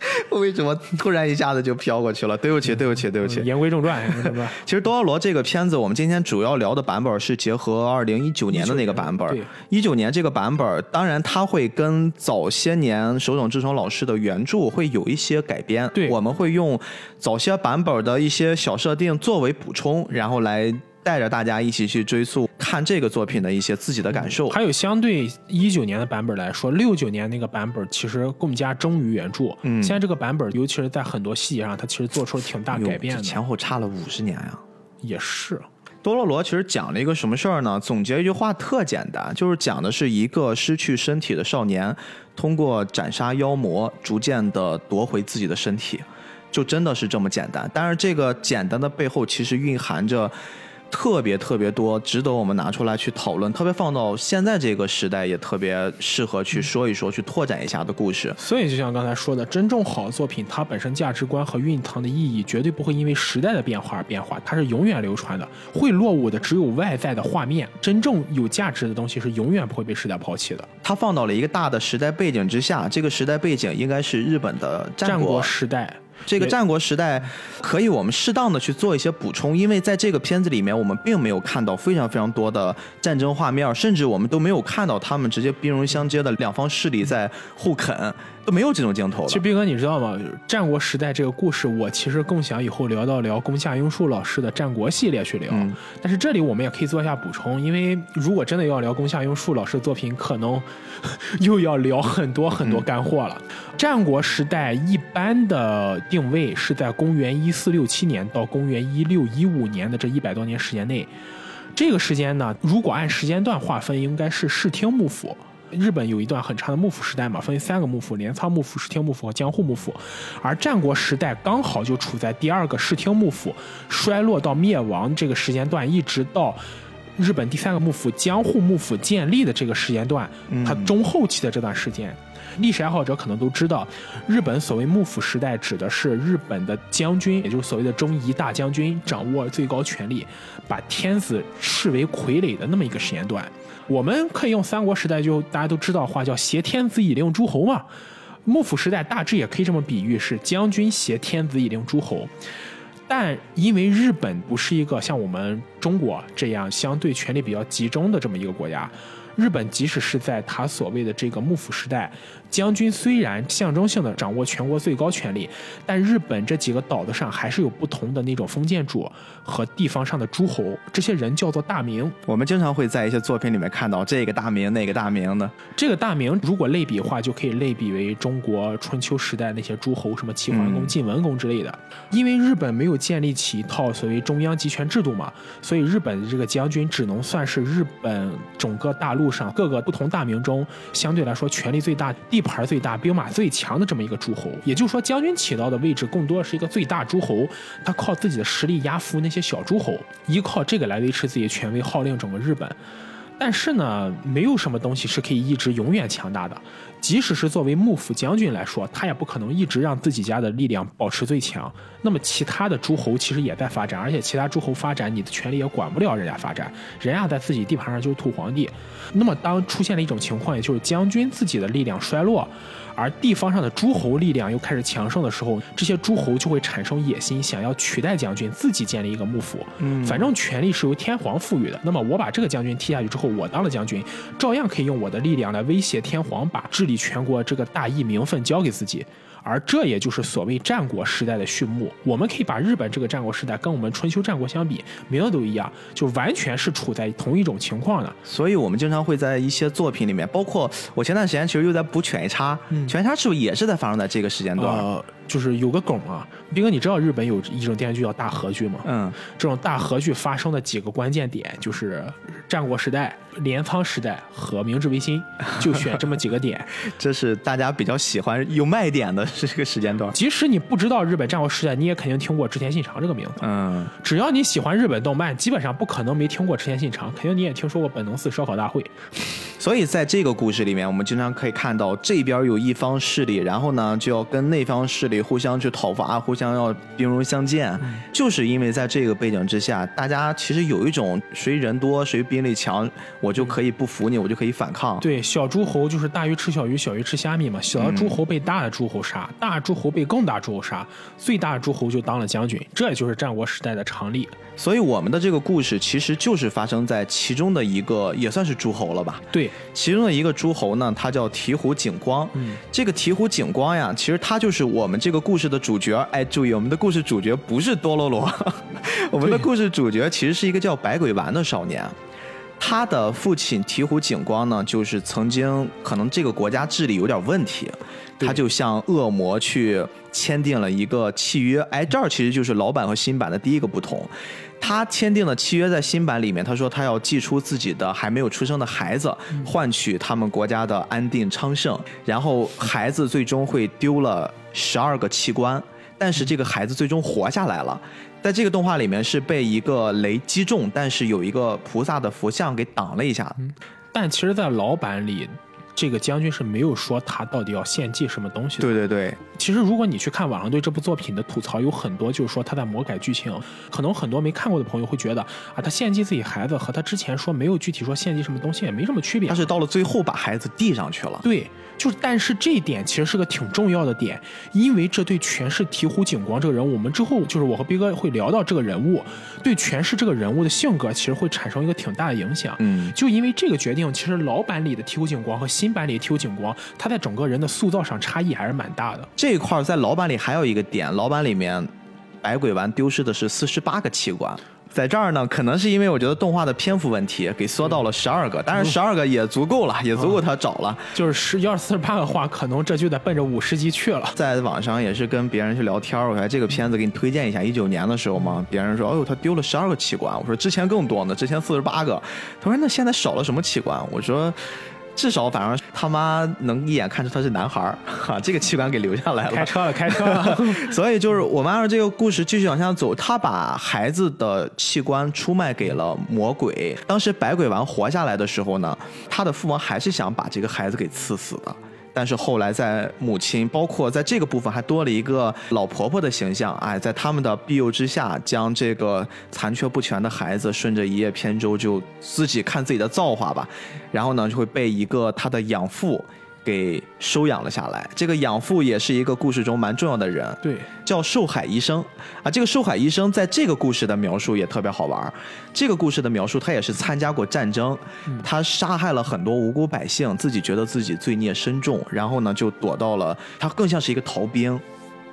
*laughs* 为什么突然一下子就飘过去了？对不起，对不起，对不起。言归正传，*laughs* 其实《多奥罗》这个片子，我们今天主要聊的版本是结合二零一九年的那个版本。一九年这个版本，当然它会跟早些年手冢治虫老师的原著会有一些改编。对，我们会用早些版本的一些小设定作为补充，然后来。带着大家一起去追溯看这个作品的一些自己的感受，还有相对一九年的版本来说，六九年那个版本其实更加忠于原著。嗯，现在这个版本，尤其是在很多细节上，它其实做出了挺大改变的。前后差了五十年呀，也是。多罗罗其实讲了一个什么事儿呢？总结一句话特简单，就是讲的是一个失去身体的少年，通过斩杀妖魔，逐渐的夺回自己的身体，就真的是这么简单。但是这个简单的背后，其实蕴含着。特别特别多，值得我们拿出来去讨论。特别放到现在这个时代，也特别适合去说一说，去拓展一下的故事。所以，就像刚才说的，真正好的作品，它本身价值观和蕴藏的意义，绝对不会因为时代的变化而变化，它是永远流传的。会落伍的只有外在的画面，真正有价值的东西是永远不会被时代抛弃的。它放到了一个大的时代背景之下，这个时代背景应该是日本的战国时代。这个战国时代，可以我们适当的去做一些补充，因为在这个片子里面，我们并没有看到非常非常多的战争画面，甚至我们都没有看到他们直接兵戎相接的两方势力在互啃。都没有这种镜头。其实斌哥，你知道吗？战国时代这个故事，我其实更想以后聊到聊宫下英树老师的战国系列去聊。但是这里我们也可以做一下补充，因为如果真的要聊宫下英树老师的作品，可能 *laughs* 又要聊很多很多干货了。战国时代一般的定位是在公元一四六七年到公元一六一五年的这一百多年时间内。这个时间呢，如果按时间段划分，应该是室町幕府。日本有一段很长的幕府时代嘛，分为三个幕府：镰仓幕府、室町幕府和江户幕府。而战国时代刚好就处在第二个室町幕府衰落到灭亡这个时间段，一直到日本第三个幕府江户幕府建立的这个时间段，它中后期的这段时间。历史爱好者可能都知道，日本所谓幕府时代指的是日本的将军，也就是所谓的中仪大将军掌握最高权力，把天子视为傀儡的那么一个时间段。我们可以用三国时代就大家都知道话叫挟天子以令诸侯嘛，幕府时代大致也可以这么比喻，是将军挟天子以令诸侯。但因为日本不是一个像我们中国这样相对权力比较集中的这么一个国家，日本即使是在他所谓的这个幕府时代。将军虽然象征性的掌握全国最高权力，但日本这几个岛子上还是有不同的那种封建主和地方上的诸侯，这些人叫做大名。我们经常会在一些作品里面看到这个大名、那个大名的。这个大名如果类比的话，就可以类比为中国春秋时代那些诸侯，什么齐桓公、晋文公之类的。因为日本没有建立起一套所谓中央集权制度嘛，所以日本的这个将军只能算是日本整个大陆上各个不同大名中相对来说权力最大。地地盘最大、兵马最强的这么一个诸侯，也就是说，将军起到的位置更多是一个最大诸侯，他靠自己的实力压服那些小诸侯，依靠这个来维持自己的权威，号令整个日本。但是呢，没有什么东西是可以一直永远强大的。即使是作为幕府将军来说，他也不可能一直让自己家的力量保持最强。那么其他的诸侯其实也在发展，而且其他诸侯发展，你的权力也管不了人家发展，人家在自己地盘上就是土皇帝。那么当出现了一种情况，也就是将军自己的力量衰落。而地方上的诸侯力量又开始强盛的时候，这些诸侯就会产生野心，想要取代将军，自己建立一个幕府。反正权力是由天皇赋予的。那么我把这个将军踢下去之后，我当了将军，照样可以用我的力量来威胁天皇，把治理全国这个大义名分交给自己。而这也就是所谓战国时代的序幕。我们可以把日本这个战国时代跟我们春秋战国相比，名字都一样，就完全是处在同一种情况的。所以我们经常会在一些作品里面，包括我前段时间其实又在补《犬夜叉》，《犬夜叉》是不是也是在发生在这个时间段？就是有个梗啊，斌哥，你知道日本有一种电视剧叫大和剧吗？嗯，这种大和剧发生的几个关键点就是战国时代、镰仓时代和明治维新，就选这么几个点。*laughs* 这是大家比较喜欢有卖点的这个时间段。即使你不知道日本战国时代，你也肯定听过织田信长这个名字。嗯，只要你喜欢日本动漫，基本上不可能没听过织田信长，肯定你也听说过本能寺烧烤大会。所以在这个故事里面，我们经常可以看到这边有一方势力，然后呢就要跟那方势力互相去讨伐，互相要兵戎相见，就是因为在这个背景之下，大家其实有一种谁人多谁兵力强，我就可以不服你，我就可以反抗。对，小诸侯就是大鱼吃小鱼，小鱼吃虾米嘛。小的诸侯被大的诸侯杀，大诸侯被更大诸侯杀，最大的诸侯就当了将军，这也就是战国时代的常例。所以我们的这个故事其实就是发生在其中的一个，也算是诸侯了吧？对，其中的一个诸侯呢，他叫醍醐景光。嗯，这个醍醐景光呀，其实他就是我们这个故事的主角。哎，注意，我们的故事主角不是多罗罗，*laughs* 我们的故事主角其实是一个叫百鬼丸的少年。他的父亲醍醐景光呢，就是曾经可能这个国家治理有点问题，他就向恶魔去签订了一个契约。哎，这儿其实就是老版和新版的第一个不同。他签订的契约在新版里面，他说他要寄出自己的还没有出生的孩子，换取他们国家的安定昌盛。然后孩子最终会丢了十二个器官，但是这个孩子最终活下来了。在这个动画里面是被一个雷击中，但是有一个菩萨的佛像给挡了一下。但其实，在老版里。这个将军是没有说他到底要献祭什么东西的。对对对，其实如果你去看网上对这部作品的吐槽，有很多就是说他在魔改剧情。可能很多没看过的朋友会觉得啊，他献祭自己孩子和他之前说没有具体说献祭什么东西也没什么区别。他是到了最后把孩子递上去了。对，就是，但是这一点其实是个挺重要的点，因为这对诠释醍醐景光这个人物，我们之后就是我和斌哥会聊到这个人物，对诠释这个人物的性格其实会产生一个挺大的影响。嗯，就因为这个决定，其实老版里的醍醐景光和新。新版里醍醐景光，他在整个人的塑造上差异还是蛮大的。这一块在老版里还有一个点，老版里面百鬼丸丢失的是四十八个器官，在这儿呢，可能是因为我觉得动画的篇幅问题，给缩到了十二个，但是十二个也足够了，也足够他找了。就是十要是四十八个话，可能这就得奔着五十集去了。在网上也是跟别人去聊天，我说这个片子给你推荐一下，一九年的时候嘛，别人说，哦呦，他丢了十二个器官。我说之前更多呢，之前四十八个。他说那现在少了什么器官？我说。至少，反正他妈能一眼看出他是男孩儿，*laughs* 哈，这个器官给留下来了。开车了，开车了。*laughs* 所以就是，我们按照这个故事继续往下走，他把孩子的器官出卖给了魔鬼。当时百鬼丸活下来的时候呢，他的父王还是想把这个孩子给赐死的。但是后来在母亲，包括在这个部分还多了一个老婆婆的形象，哎，在他们的庇佑之下，将这个残缺不全的孩子顺着一叶扁舟就自己看自己的造化吧，然后呢就会被一个他的养父。给收养了下来。这个养父也是一个故事中蛮重要的人，对，叫寿海医生啊。这个寿海医生在这个故事的描述也特别好玩。这个故事的描述，他也是参加过战争，他杀害了很多无辜百姓，自己觉得自己罪孽深重，然后呢就躲到了，他更像是一个逃兵。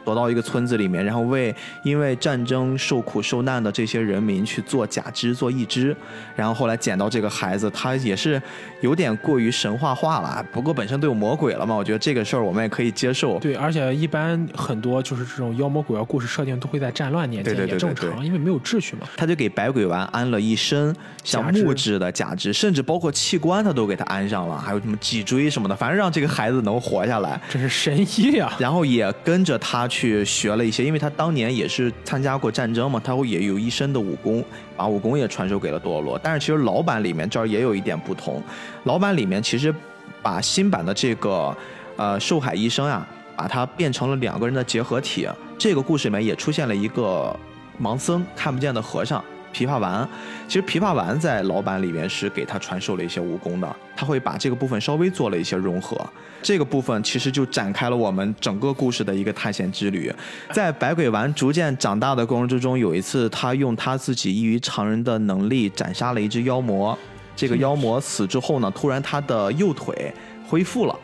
躲到一个村子里面，然后为因为战争受苦受难的这些人民去做假肢、做义肢，然后后来捡到这个孩子，他也是有点过于神话化了。不过本身都有魔鬼了嘛，我觉得这个事儿我们也可以接受。对，而且一般很多就是这种妖魔鬼怪故事设定都会在战乱年间，也正常，因为没有秩序嘛。他就给百鬼丸安了一身像木质的假肢，甚至包括器官他都给他安上了，还有什么脊椎什么的，反正让这个孩子能活下来，这是神医啊。然后也跟着他。去学了一些，因为他当年也是参加过战争嘛，他会也有一身的武功，把武功也传授给了堕落。但是其实老版里面这儿也有一点不同，老版里面其实把新版的这个呃寿海医生啊，把它变成了两个人的结合体。这个故事里面也出现了一个盲僧看不见的和尚。琵琶丸，其实琵琶丸在老版里面是给他传授了一些武功的，他会把这个部分稍微做了一些融合，这个部分其实就展开了我们整个故事的一个探险之旅。在百鬼丸逐渐长大的过程之中，有一次他用他自己异于常人的能力斩杀了一只妖魔，这个妖魔死之后呢，突然他的右腿恢复了，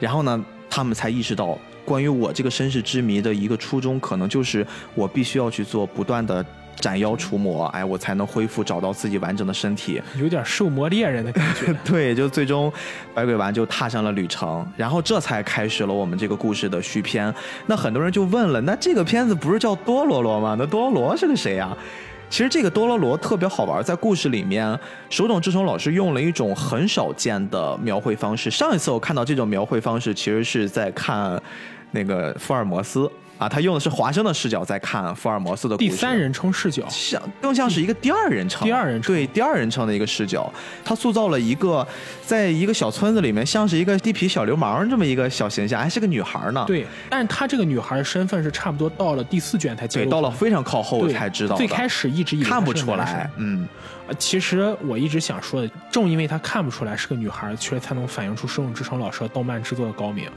然后呢，他们才意识到关于我这个身世之谜的一个初衷，可能就是我必须要去做不断的。斩妖除魔，哎，我才能恢复，找到自己完整的身体，有点兽魔猎人的感觉。*laughs* 对，就最终百鬼丸就踏上了旅程，然后这才开始了我们这个故事的续篇。那很多人就问了，那这个片子不是叫多罗罗吗？那多罗罗是个谁呀？其实这个多罗罗特别好玩，在故事里面，手冢治虫老师用了一种很少见的描绘方式。上一次我看到这种描绘方式，其实是在看那个福尔摩斯。啊，他用的是华生的视角在看福尔摩斯的故事，第三人称视角，像更像是一个第二人称，第二人称对第二人称的一个视角，他塑造了一个在一个小村子里面，像是一个地痞小流氓这么一个小形象，还是个女孩呢。对，但是他这个女孩的身份是差不多到了第四卷才对，到了非常靠后才知道，最开始一直以为看不出来。嗯，其实我一直想说的，正因为他看不出来是个女孩，其实才能反映出生物之城老师的动漫制作的高明。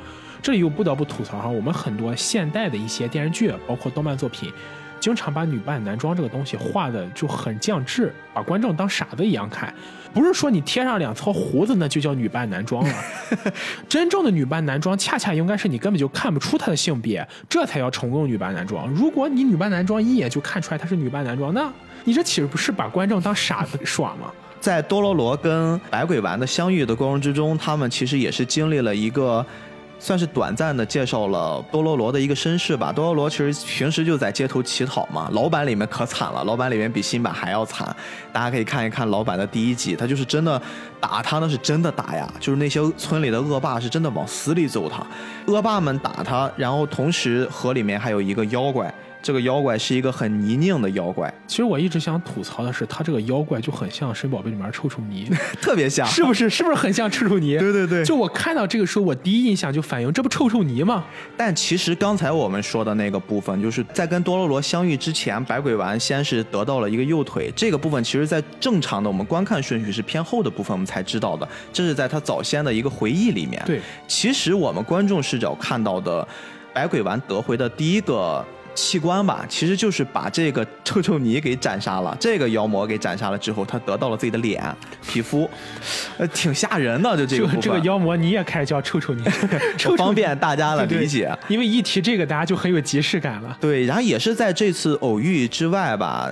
这里又不得不吐槽哈，我们很多现代的一些电视剧，包括动漫作品，经常把女扮男装这个东西画的就很降智，把观众当傻子一样看。不是说你贴上两撮胡子那就叫女扮男装了，*laughs* 真正的女扮男装恰恰应该是你根本就看不出她的性别，这才叫成功女扮男装。如果你女扮男装一眼就看出来她是女扮男装，那你这岂不是把观众当傻子耍吗？在多罗罗跟百鬼丸的相遇的过程之中，他们其实也是经历了一个。算是短暂的介绍了多罗罗的一个身世吧。多罗罗其实平时就在街头乞讨嘛，老版里面可惨了，老版里面比新版还要惨。大家可以看一看老版的第一集，他就是真的打他，那是真的打呀，就是那些村里的恶霸是真的往死里揍他，恶霸们打他，然后同时河里面还有一个妖怪。这个妖怪是一个很泥泞的妖怪。其实我一直想吐槽的是，他这个妖怪就很像《神宝贝》里面臭臭泥，*laughs* 特别像，是不是？是不是很像臭臭泥？对对对。就我看到这个时候，我第一印象就反映，这不臭臭泥吗？但其实刚才我们说的那个部分，就是在跟多罗罗相遇之前，百鬼丸先是得到了一个右腿。这个部分其实，在正常的我们观看顺序是偏后的部分，我们才知道的。这是在他早先的一个回忆里面。对。其实我们观众视角看到的，百鬼丸得回的第一个。器官吧，其实就是把这个臭臭泥给斩杀了。这个妖魔给斩杀了之后，他得到了自己的脸、*laughs* 皮肤，呃，挺吓人的。就这个这个妖魔，你也开始叫臭臭泥，*laughs* *laughs* 方便大家的理解。因为一提这个，大家就很有即视感了。对，然后也是在这次偶遇之外吧。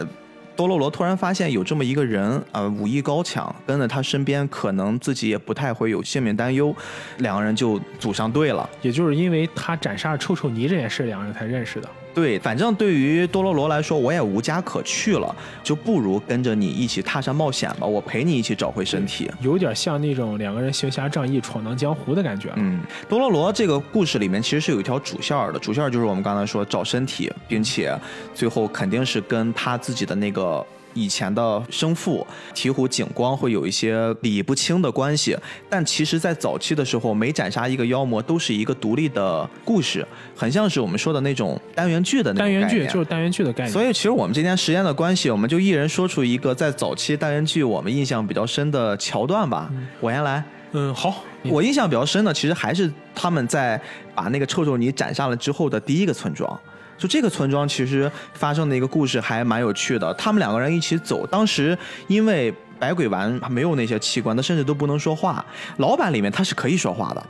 多罗罗突然发现有这么一个人，呃，武艺高强，跟在他身边，可能自己也不太会有性命担忧，两个人就组上队了。也就是因为他斩杀了臭臭泥这件事，两个人才认识的。对，反正对于多罗罗来说，我也无家可去了，就不如跟着你一起踏上冒险吧，我陪你一起找回身体。有点像那种两个人行侠仗义、闯荡江湖的感觉。嗯，多罗罗这个故事里面其实是有一条主线的，主线就是我们刚才说找身体，并且最后肯定是跟他自己的那个。以前的生父醍醐景光会有一些理不清的关系，但其实，在早期的时候，每斩杀一个妖魔都是一个独立的故事，很像是我们说的那种单元剧的那种单元剧就是单元剧的概念。所以，其实我们今天时间的关系，我们就一人说出一个在早期单元剧我们印象比较深的桥段吧。我先来，嗯，好，我印象比较深的，其实还是他们在把那个臭臭泥斩杀了之后的第一个村庄。就这个村庄其实发生的一个故事还蛮有趣的。他们两个人一起走，当时因为百鬼丸没有那些器官，他甚至都不能说话。老板里面他是可以说话的。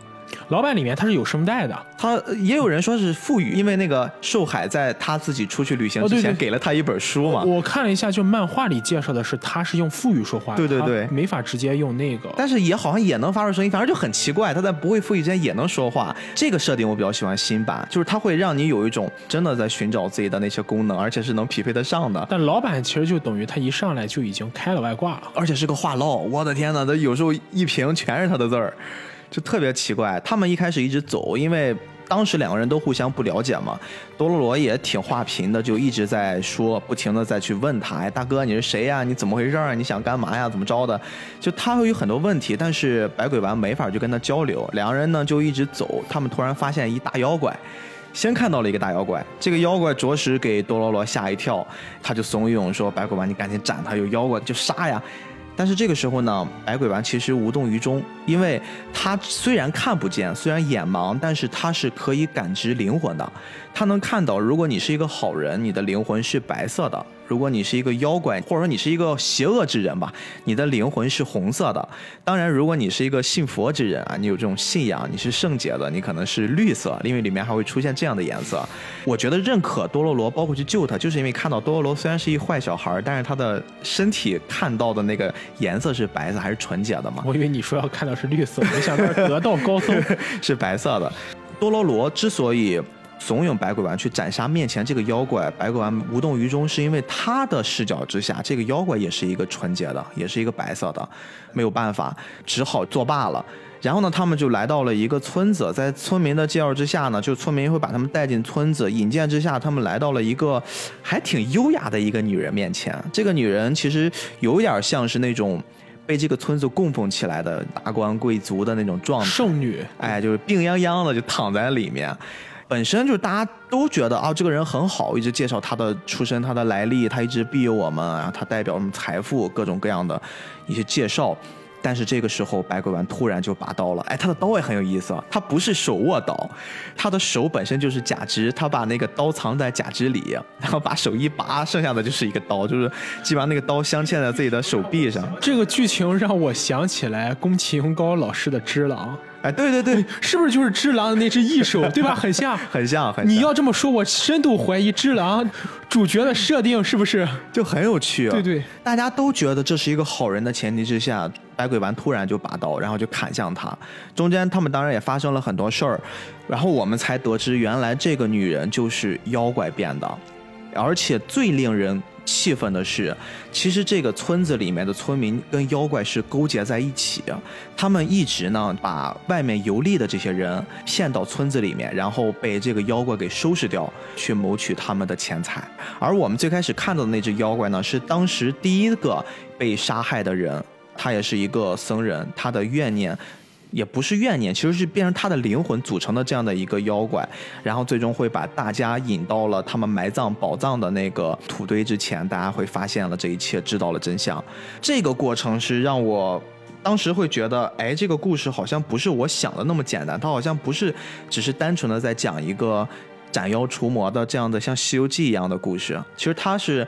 老板里面他是有声带的，他也有人说是腹语，因为那个寿海在他自己出去旅行之前给了他一本书嘛。我看了一下，就漫画里介绍的是他是用腹语说话，对对对没法直接用那个。但是也好像也能发出声音，反正就很奇怪，他在不会腹语之间也能说话。这个设定我比较喜欢新版，就是它会让你有一种真的在寻找自己的那些功能，而且是能匹配得上的，但老板其实就等于他一上来就已经开了外挂了。而且是个话唠。我的天呐，他有时候一屏全是他的字儿，就特别奇怪。他们一开始一直走，因为。当时两个人都互相不了解嘛，多罗罗也挺话贫的，就一直在说，不停的再去问他，哎，大哥你是谁呀？你怎么回事啊？你想干嘛呀？怎么着的？就他会有很多问题，但是百鬼丸没法去跟他交流。两个人呢就一直走，他们突然发现一大妖怪，先看到了一个大妖怪，这个妖怪着实给多罗罗吓一跳，他就怂恿说百鬼丸你赶紧斩他，有妖怪就杀呀。但是这个时候呢，百鬼丸其实无动于衷，因为他虽然看不见，虽然眼盲，但是他是可以感知灵魂的。他能看到，如果你是一个好人，你的灵魂是白色的；如果你是一个妖怪，或者说你是一个邪恶之人吧，你的灵魂是红色的。当然，如果你是一个信佛之人啊，你有这种信仰，你是圣洁的，你可能是绿色，因为里面还会出现这样的颜色。我觉得认可多罗罗，包括去救他，就是因为看到多罗罗虽然是一坏小孩，但是他的身体看到的那个颜色是白色，还是纯洁的嘛。我以为你说要看到是绿色，没想到得道高僧。*laughs* 是白色的。多罗罗之所以怂恿百鬼丸去斩杀面前这个妖怪，百鬼丸无动于衷，是因为他的视角之下，这个妖怪也是一个纯洁的，也是一个白色的，没有办法，只好作罢了。然后呢，他们就来到了一个村子，在村民的介绍之下呢，就村民会把他们带进村子。引荐之下，他们来到了一个还挺优雅的一个女人面前。这个女人其实有点像是那种被这个村子供奉起来的达官贵族的那种状态。圣女，哎，就是病殃殃的就躺在里面。本身就是大家都觉得啊，这个人很好，一直介绍他的出身、他的来历，他一直庇佑我们，然后他代表什么财富，各种各样的一些介绍。但是这个时候，百鬼丸突然就拔刀了。哎，他的刀也很有意思，他不是手握刀，他的手本身就是假肢，他把那个刀藏在假肢里，然后把手一拔，剩下的就是一个刀，就是基本上那个刀镶嵌在自己的手臂上。这个剧情让我想起来宫崎英高老师的《只狼哎，对对对，》，是不是就是《只狼》的那只异手，*laughs* 对吧？很像。很像，很像。你要这么说，我深度怀疑《只狼》主角的设定是不是？就很有趣、啊。对对，大家都觉得这是一个好人的前提之下，百鬼丸突然就拔刀，然后就砍向他。中间他们当然也发生了很多事儿，然后我们才得知，原来这个女人就是妖怪变的。而且最令人气愤的是，其实这个村子里面的村民跟妖怪是勾结在一起，他们一直呢把外面游历的这些人骗到村子里面，然后被这个妖怪给收拾掉，去谋取他们的钱财。而我们最开始看到的那只妖怪呢，是当时第一个被杀害的人，他也是一个僧人，他的怨念。也不是怨念，其实是变成他的灵魂组成的这样的一个妖怪，然后最终会把大家引到了他们埋葬宝藏的那个土堆之前，大家会发现了这一切，知道了真相。这个过程是让我当时会觉得，哎，这个故事好像不是我想的那么简单，它好像不是只是单纯的在讲一个斩妖除魔的这样的像《西游记》一样的故事，其实它是。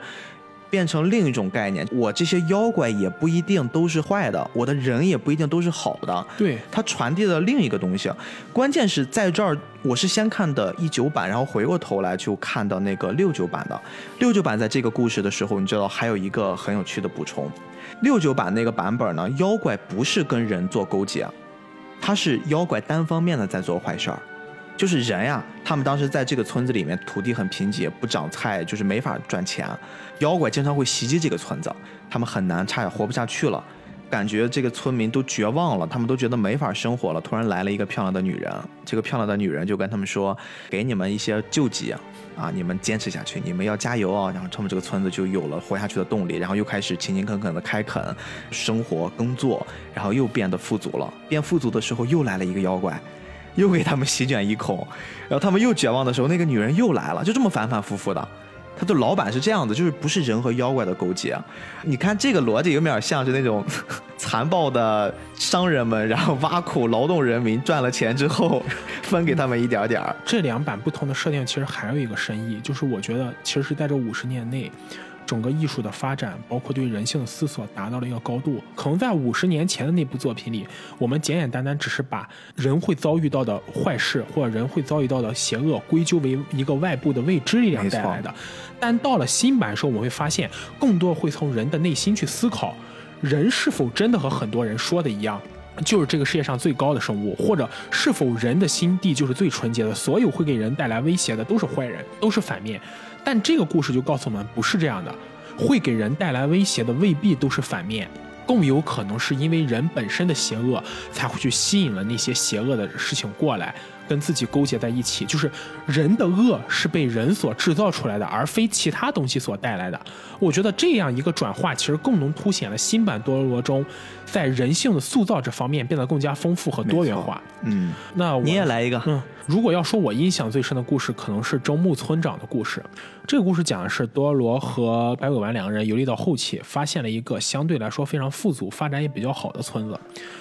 变成另一种概念，我这些妖怪也不一定都是坏的，我的人也不一定都是好的。对，它传递了另一个东西。关键是在这儿，我是先看的一九版，然后回过头来就看到那个六九版的。六九版在这个故事的时候，你知道还有一个很有趣的补充。六九版那个版本呢，妖怪不是跟人做勾结，它是妖怪单方面的在做坏事儿。就是人呀，他们当时在这个村子里面，土地很贫瘠，不长菜，就是没法赚钱。妖怪经常会袭击这个村子，他们很难，差点活不下去了。感觉这个村民都绝望了，他们都觉得没法生活了。突然来了一个漂亮的女人，这个漂亮的女人就跟他们说：“给你们一些救济啊，你们坚持下去，你们要加油啊！”然后他们这个村子就有了活下去的动力，然后又开始勤勤恳恳的开垦、生活、耕作，然后又变得富足了。变富足的时候，又来了一个妖怪，又给他们席卷一空，然后他们又绝望的时候，那个女人又来了，就这么反反复复的。他的老板是这样子，就是不是人和妖怪的勾结。你看这个逻辑有点像是那种 *laughs* 残暴的商人们，然后挖苦劳动人民，赚了钱之后分给他们一点点。这两版不同的设定其实还有一个深意，就是我觉得其实是在这五十年内。整个艺术的发展，包括对人性的思索，达到了一个高度。可能在五十年前的那部作品里，我们简简单单只是把人会遭遇到的坏事，或者人会遭遇到的邪恶，归咎为一个外部的未知力量带来的。但到了新版的时候，我们会发现，更多会从人的内心去思考，人是否真的和很多人说的一样，就是这个世界上最高的生物，或者是否人的心地就是最纯洁的，所有会给人带来威胁的都是坏人，都是反面。但这个故事就告诉我们，不是这样的，会给人带来威胁的未必都是反面，更有可能是因为人本身的邪恶，才会去吸引了那些邪恶的事情过来。跟自己勾结在一起，就是人的恶是被人所制造出来的，而非其他东西所带来的。我觉得这样一个转化，其实更能凸显了新版多罗罗中在人性的塑造这方面变得更加丰富和多元化。嗯，那你也来一个。嗯，如果要说我印象最深的故事，可能是周木村长的故事。这个故事讲的是多罗和白鬼丸两个人游历到后期，发现了一个相对来说非常富足、发展也比较好的村子。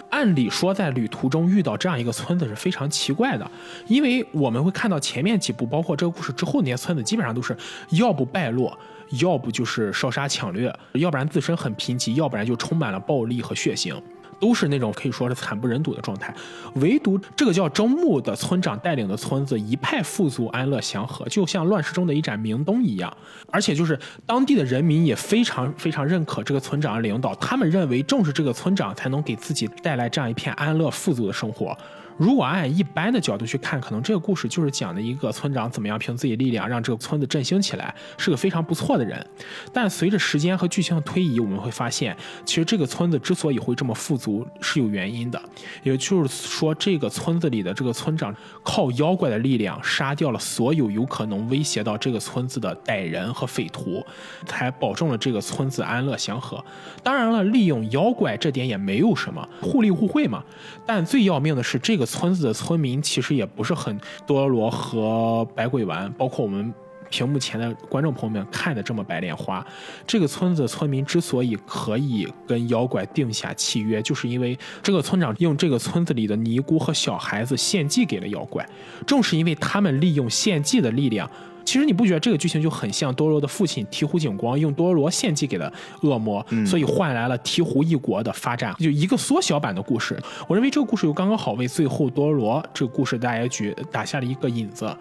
按理说，在旅途中遇到这样一个村子是非常奇怪的。因为我们会看到前面几部，包括这个故事之后那些村子，基本上都是要不败落，要不就是烧杀抢掠，要不然自身很贫瘠，要不然就充满了暴力和血腥，都是那种可以说是惨不忍睹的状态。唯独这个叫周木的村长带领的村子，一派富足、安乐、祥和，就像乱世中的一盏明灯一样。而且就是当地的人民也非常非常认可这个村长的领导，他们认为正是这个村长才能给自己带来这样一片安乐富足的生活。如果按一般的角度去看，可能这个故事就是讲的一个村长怎么样凭自己力量让这个村子振兴起来，是个非常不错的人。但随着时间和剧情的推移，我们会发现，其实这个村子之所以会这么富足是有原因的。也就是说，这个村子里的这个村长靠妖怪的力量杀掉了所有有可能威胁到这个村子的歹人和匪徒，才保证了这个村子安乐祥和。当然了，利用妖怪这点也没有什么，互利互惠嘛。但最要命的是这个。村子的村民其实也不是很多罗和百鬼丸，包括我们屏幕前的观众朋友们看的这么白莲花。这个村子的村民之所以可以跟妖怪定下契约，就是因为这个村长用这个村子里的尼姑和小孩子献祭给了妖怪。正是因为他们利用献祭的力量。其实你不觉得这个剧情就很像多罗的父亲醍醐景光用多罗献祭给了恶魔，所以换来了醍醐一国的发展，就一个缩小版的故事。我认为这个故事又刚刚好为最后多罗这个故事大结局打下了一个引子。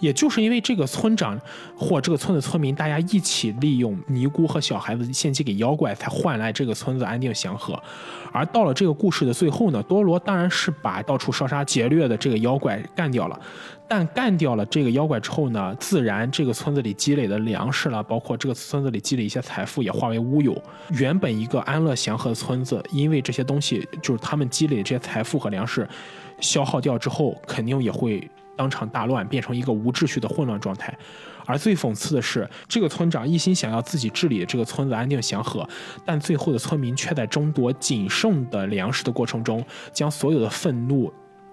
也就是因为这个村长或这个村的村民，大家一起利用尼姑和小孩子献祭给妖怪，才换来这个村子安定祥和。而到了这个故事的最后呢，多罗当然是把到处烧杀劫掠的这个妖怪干掉了。但干掉了这个妖怪之后呢，自然这个村子里积累的粮食了，包括这个村子里积累一些财富也化为乌有。原本一个安乐祥和的村子，因为这些东西就是他们积累这些财富和粮食消耗掉之后，肯定也会。当场大乱，变成一个无秩序的混乱状态。而最讽刺的是，这个村长一心想要自己治理这个村子安定祥和，但最后的村民却在争夺仅剩的粮食的过程中，将所有的愤怒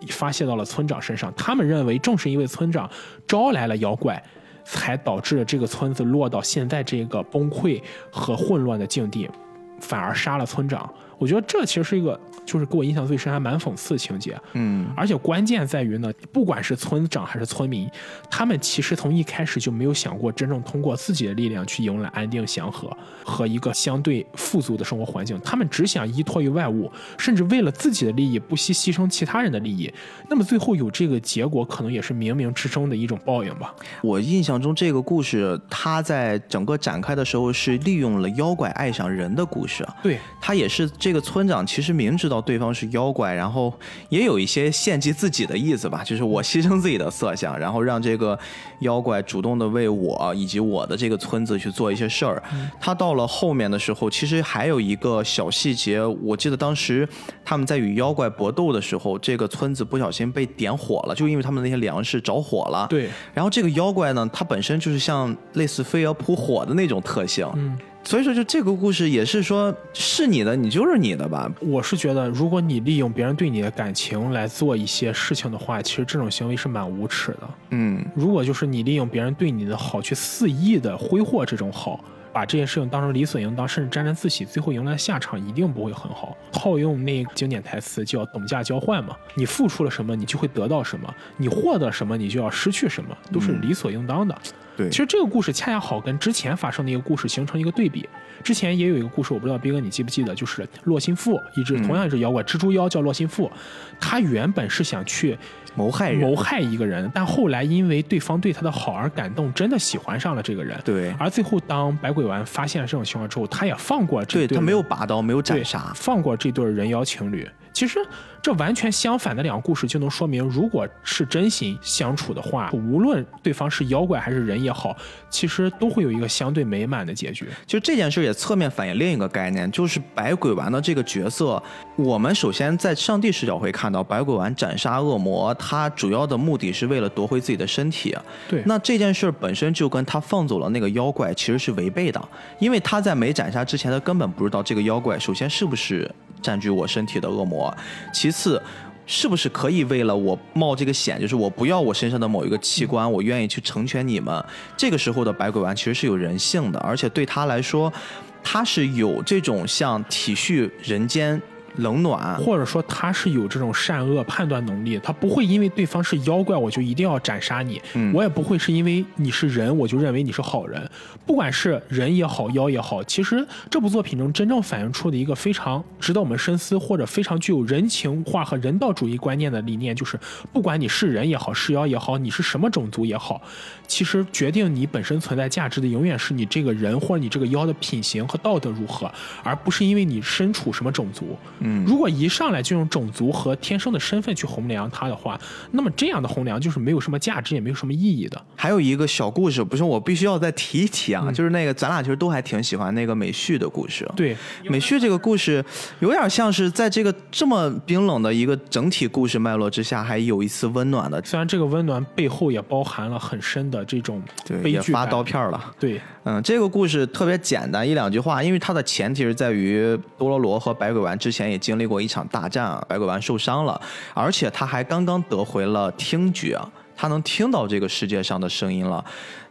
发泄到了村长身上。他们认为，正是因为村长招来了妖怪，才导致了这个村子落到现在这个崩溃和混乱的境地，反而杀了村长。我觉得这其实是一个，就是给我印象最深、还蛮讽刺的情节。嗯，而且关键在于呢，不管是村长还是村民，他们其实从一开始就没有想过真正通过自己的力量去迎来安定祥和和一个相对富足的生活环境。他们只想依托于外物，甚至为了自己的利益不惜牺牲其他人的利益。那么最后有这个结果，可能也是冥冥之中的一种报应吧。我印象中这个故事，它在整个展开的时候是利用了妖怪爱上人的故事。对，它也是。这个村长其实明知道对方是妖怪，然后也有一些献祭自己的意思吧，就是我牺牲自己的色相，然后让这个妖怪主动的为我以及我的这个村子去做一些事儿。他到了后面的时候，其实还有一个小细节，我记得当时他们在与妖怪搏斗的时候，这个村子不小心被点火了，就因为他们那些粮食着火了。对，然后这个妖怪呢，它本身就是像类似飞蛾扑火的那种特性。嗯，所以说，就这个故事也是说，是你的，你就是你的吧。我是觉得，如果你利用别人对你的感情来做一些事情的话，其实这种行为是蛮无耻的。嗯，如果就是你利用别人对你的好去肆意的挥霍这种好，把这件事情当成理所应当，甚至沾沾自喜，最后迎来的下场一定不会很好。套用那经典台词叫“等价交换”嘛，你付出了什么，你就会得到什么；你获得什么，你就要失去什么，都是理所应当的。对，其实这个故事恰恰好跟之前发生的一个故事形成一个对比。之前也有一个故事，我不知道斌哥你记不记得，就是洛心腹，一只同样一只妖怪，蜘蛛妖叫洛心腹，他原本是想去谋害人，谋害一个人，但后来因为对方对他的好而感动，真的喜欢上了这个人。对，而最后当百鬼丸发现了这种情况之后，他也放过这对他没有拔刀，没有斩杀，放过这对人妖情侣。其实这完全相反的两个故事，就能说明，如果是真心相处的话，无论对方是妖怪还是人也好，其实都会有一个相对美满的结局。就这件事也侧面反映另一个概念，就是百鬼丸的这个角色。我们首先在上帝视角会看到，百鬼丸斩杀恶魔，他主要的目的是为了夺回自己的身体。对，那这件事本身就跟他放走了那个妖怪其实是违背的，因为他在没斩杀之前，他根本不知道这个妖怪首先是不是占据我身体的恶魔，其次。是不是可以为了我冒这个险，就是我不要我身上的某一个器官，我愿意去成全你们？这个时候的百鬼丸其实是有人性的，而且对他来说，他是有这种像体恤人间冷暖，或者说他是有这种善恶判断能力，他不会因为对方是妖怪我就一定要斩杀你，嗯。我也不会是因为你是人我就认为你是好人。不管是人也好，妖也好，其实这部作品中真正反映出的一个非常值得我们深思，或者非常具有人情化和人道主义观念的理念，就是不管你是人也好，是妖也好，你是什么种族也好，其实决定你本身存在价值的，永远是你这个人或者你这个妖的品行和道德如何，而不是因为你身处什么种族。嗯如果一上来就用种族和天生的身份去衡量它的话，那么这样的衡量就是没有什么价值，也没有什么意义的。还有一个小故事，不是我必须要再提一提啊，就是那个咱俩其实都还挺喜欢那个美旭的故事。对，美旭这个故事有点像是在这个这么冰冷的一个整体故事脉络之下，还有一丝温暖的，虽然这个温暖背后也包含了很深的这种也发刀。片了。对，嗯，这个故事特别简单，一两句话，因为它的前提是在于多罗罗和百鬼丸之前也经历过一场大战，百鬼丸受伤了，而且他还刚刚得回了听觉，他能听到这个世界上的声音了。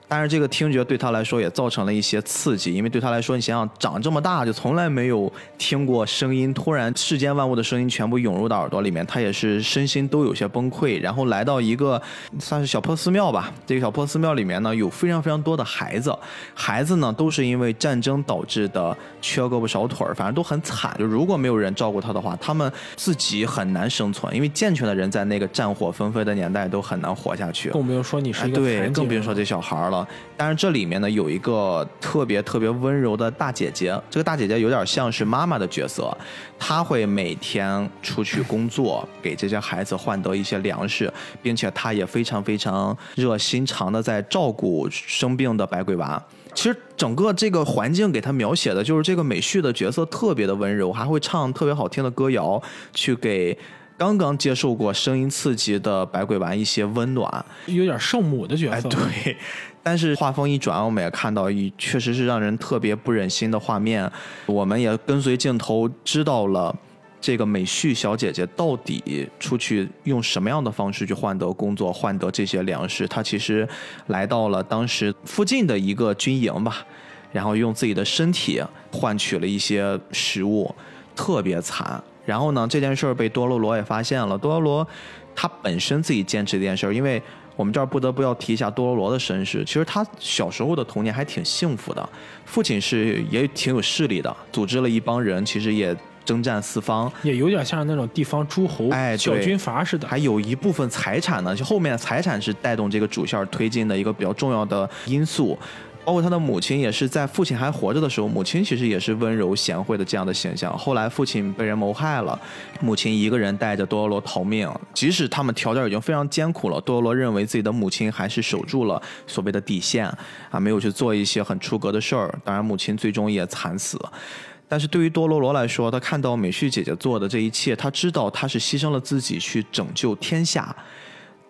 但是这个听觉对他来说也造成了一些刺激，因为对他来说，你想想，长这么大就从来没有听过声音，突然世间万物的声音全部涌入到耳朵里面，他也是身心都有些崩溃。然后来到一个算是小破寺庙吧，这个小破寺庙里面呢，有非常非常多的孩子，孩子呢都是因为战争导致的缺胳膊少腿儿，反正都很惨。就如果没有人照顾他的话，他们自己很难生存，因为健全的人在那个战火纷飞的年代都很难活下去。更不用说你是一个哎对，残疾人更别说这小孩儿了。但是这里面呢，有一个特别特别温柔的大姐姐，这个大姐姐有点像是妈妈的角色，她会每天出去工作，给这些孩子换得一些粮食，并且她也非常非常热心肠的在照顾生病的百鬼娃。其实整个这个环境给他描写的就是这个美旭的角色特别的温柔，还会唱特别好听的歌谣，去给刚刚接受过声音刺激的百鬼丸一些温暖。有点圣母的角哎，色。对。但是画风一转，我们也看到一确实是让人特别不忍心的画面。我们也跟随镜头知道了这个美旭小姐姐到底出去用什么样的方式去换得工作，换得这些粮食。她其实来到了当时附近的一个军营吧，然后用自己的身体换取了一些食物，特别惨。然后呢，这件事儿被多罗罗也发现了。多罗罗他本身自己坚持这件事儿，因为我们这儿不得不要提一下多罗罗的身世。其实他小时候的童年还挺幸福的，父亲是也挺有势力的，组织了一帮人，其实也征战四方，也有点像那种地方诸侯、哎小军阀似的。还有一部分财产呢，就后面财产是带动这个主线推进的一个比较重要的因素。包括他的母亲也是在父亲还活着的时候，母亲其实也是温柔贤惠的这样的形象。后来父亲被人谋害了，母亲一个人带着多罗罗逃命。即使他们条件已经非常艰苦了，多罗罗认为自己的母亲还是守住了所谓的底线啊，没有去做一些很出格的事儿。当然，母亲最终也惨死。但是对于多罗罗来说，他看到美绪姐姐做的这一切，他知道他是牺牲了自己去拯救天下。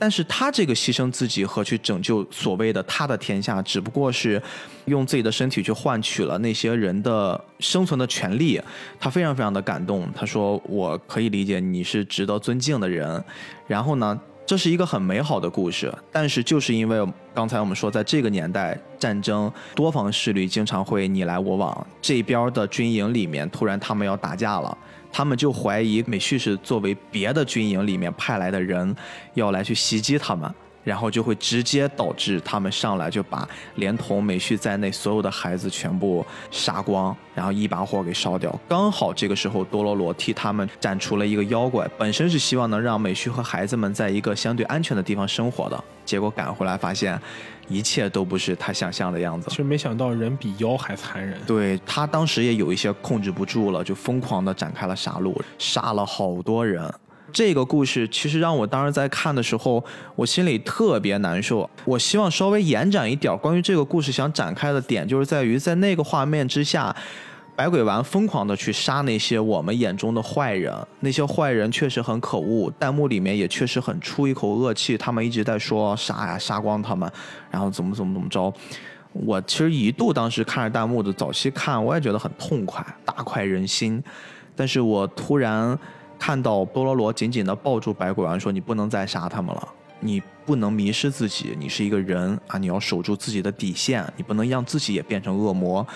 但是他这个牺牲自己和去拯救所谓的他的天下，只不过是用自己的身体去换取了那些人的生存的权利。他非常非常的感动，他说：“我可以理解你是值得尊敬的人。”然后呢？这是一个很美好的故事，但是就是因为刚才我们说，在这个年代，战争多方势力经常会你来我往，这边的军营里面突然他们要打架了，他们就怀疑美旭是作为别的军营里面派来的人，要来去袭击他们。然后就会直接导致他们上来就把连同美旭在内所有的孩子全部杀光，然后一把火给烧掉。刚好这个时候多罗罗替他们斩除了一个妖怪，本身是希望能让美旭和孩子们在一个相对安全的地方生活的，结果赶回来发现一切都不是他想象的样子。其实没想到人比妖还残忍。对他当时也有一些控制不住了，就疯狂的展开了杀戮，杀了好多人。这个故事其实让我当时在看的时候，我心里特别难受。我希望稍微延展一点，关于这个故事想展开的点，就是在于在那个画面之下，百鬼丸疯狂的去杀那些我们眼中的坏人，那些坏人确实很可恶，弹幕里面也确实很出一口恶气，他们一直在说杀呀，杀光他们，然后怎么怎么怎么着。我其实一度当时看着弹幕的早期看，我也觉得很痛快，大快人心。但是我突然。看到多罗罗紧紧地抱住百鬼丸，说：“你不能再杀他们了，你不能迷失自己，你是一个人啊，你要守住自己的底线，你不能让自己也变成恶魔。”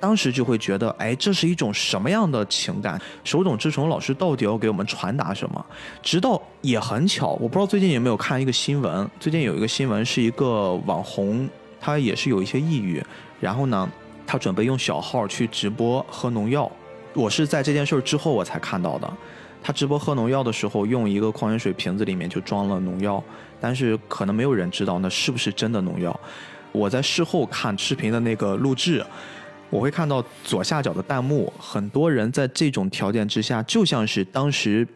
当时就会觉得，哎，这是一种什么样的情感？手冢治虫老师到底要给我们传达什么？直到也很巧，我不知道最近有没有看一个新闻，最近有一个新闻是一个网红，他也是有一些抑郁，然后呢，他准备用小号去直播喝农药。我是在这件事之后我才看到的。他直播喝农药的时候，用一个矿泉水瓶子里面就装了农药，但是可能没有人知道那是不是真的农药。我在事后看视频的那个录制，我会看到左下角的弹幕，很多人在这种条件之下，就像是当时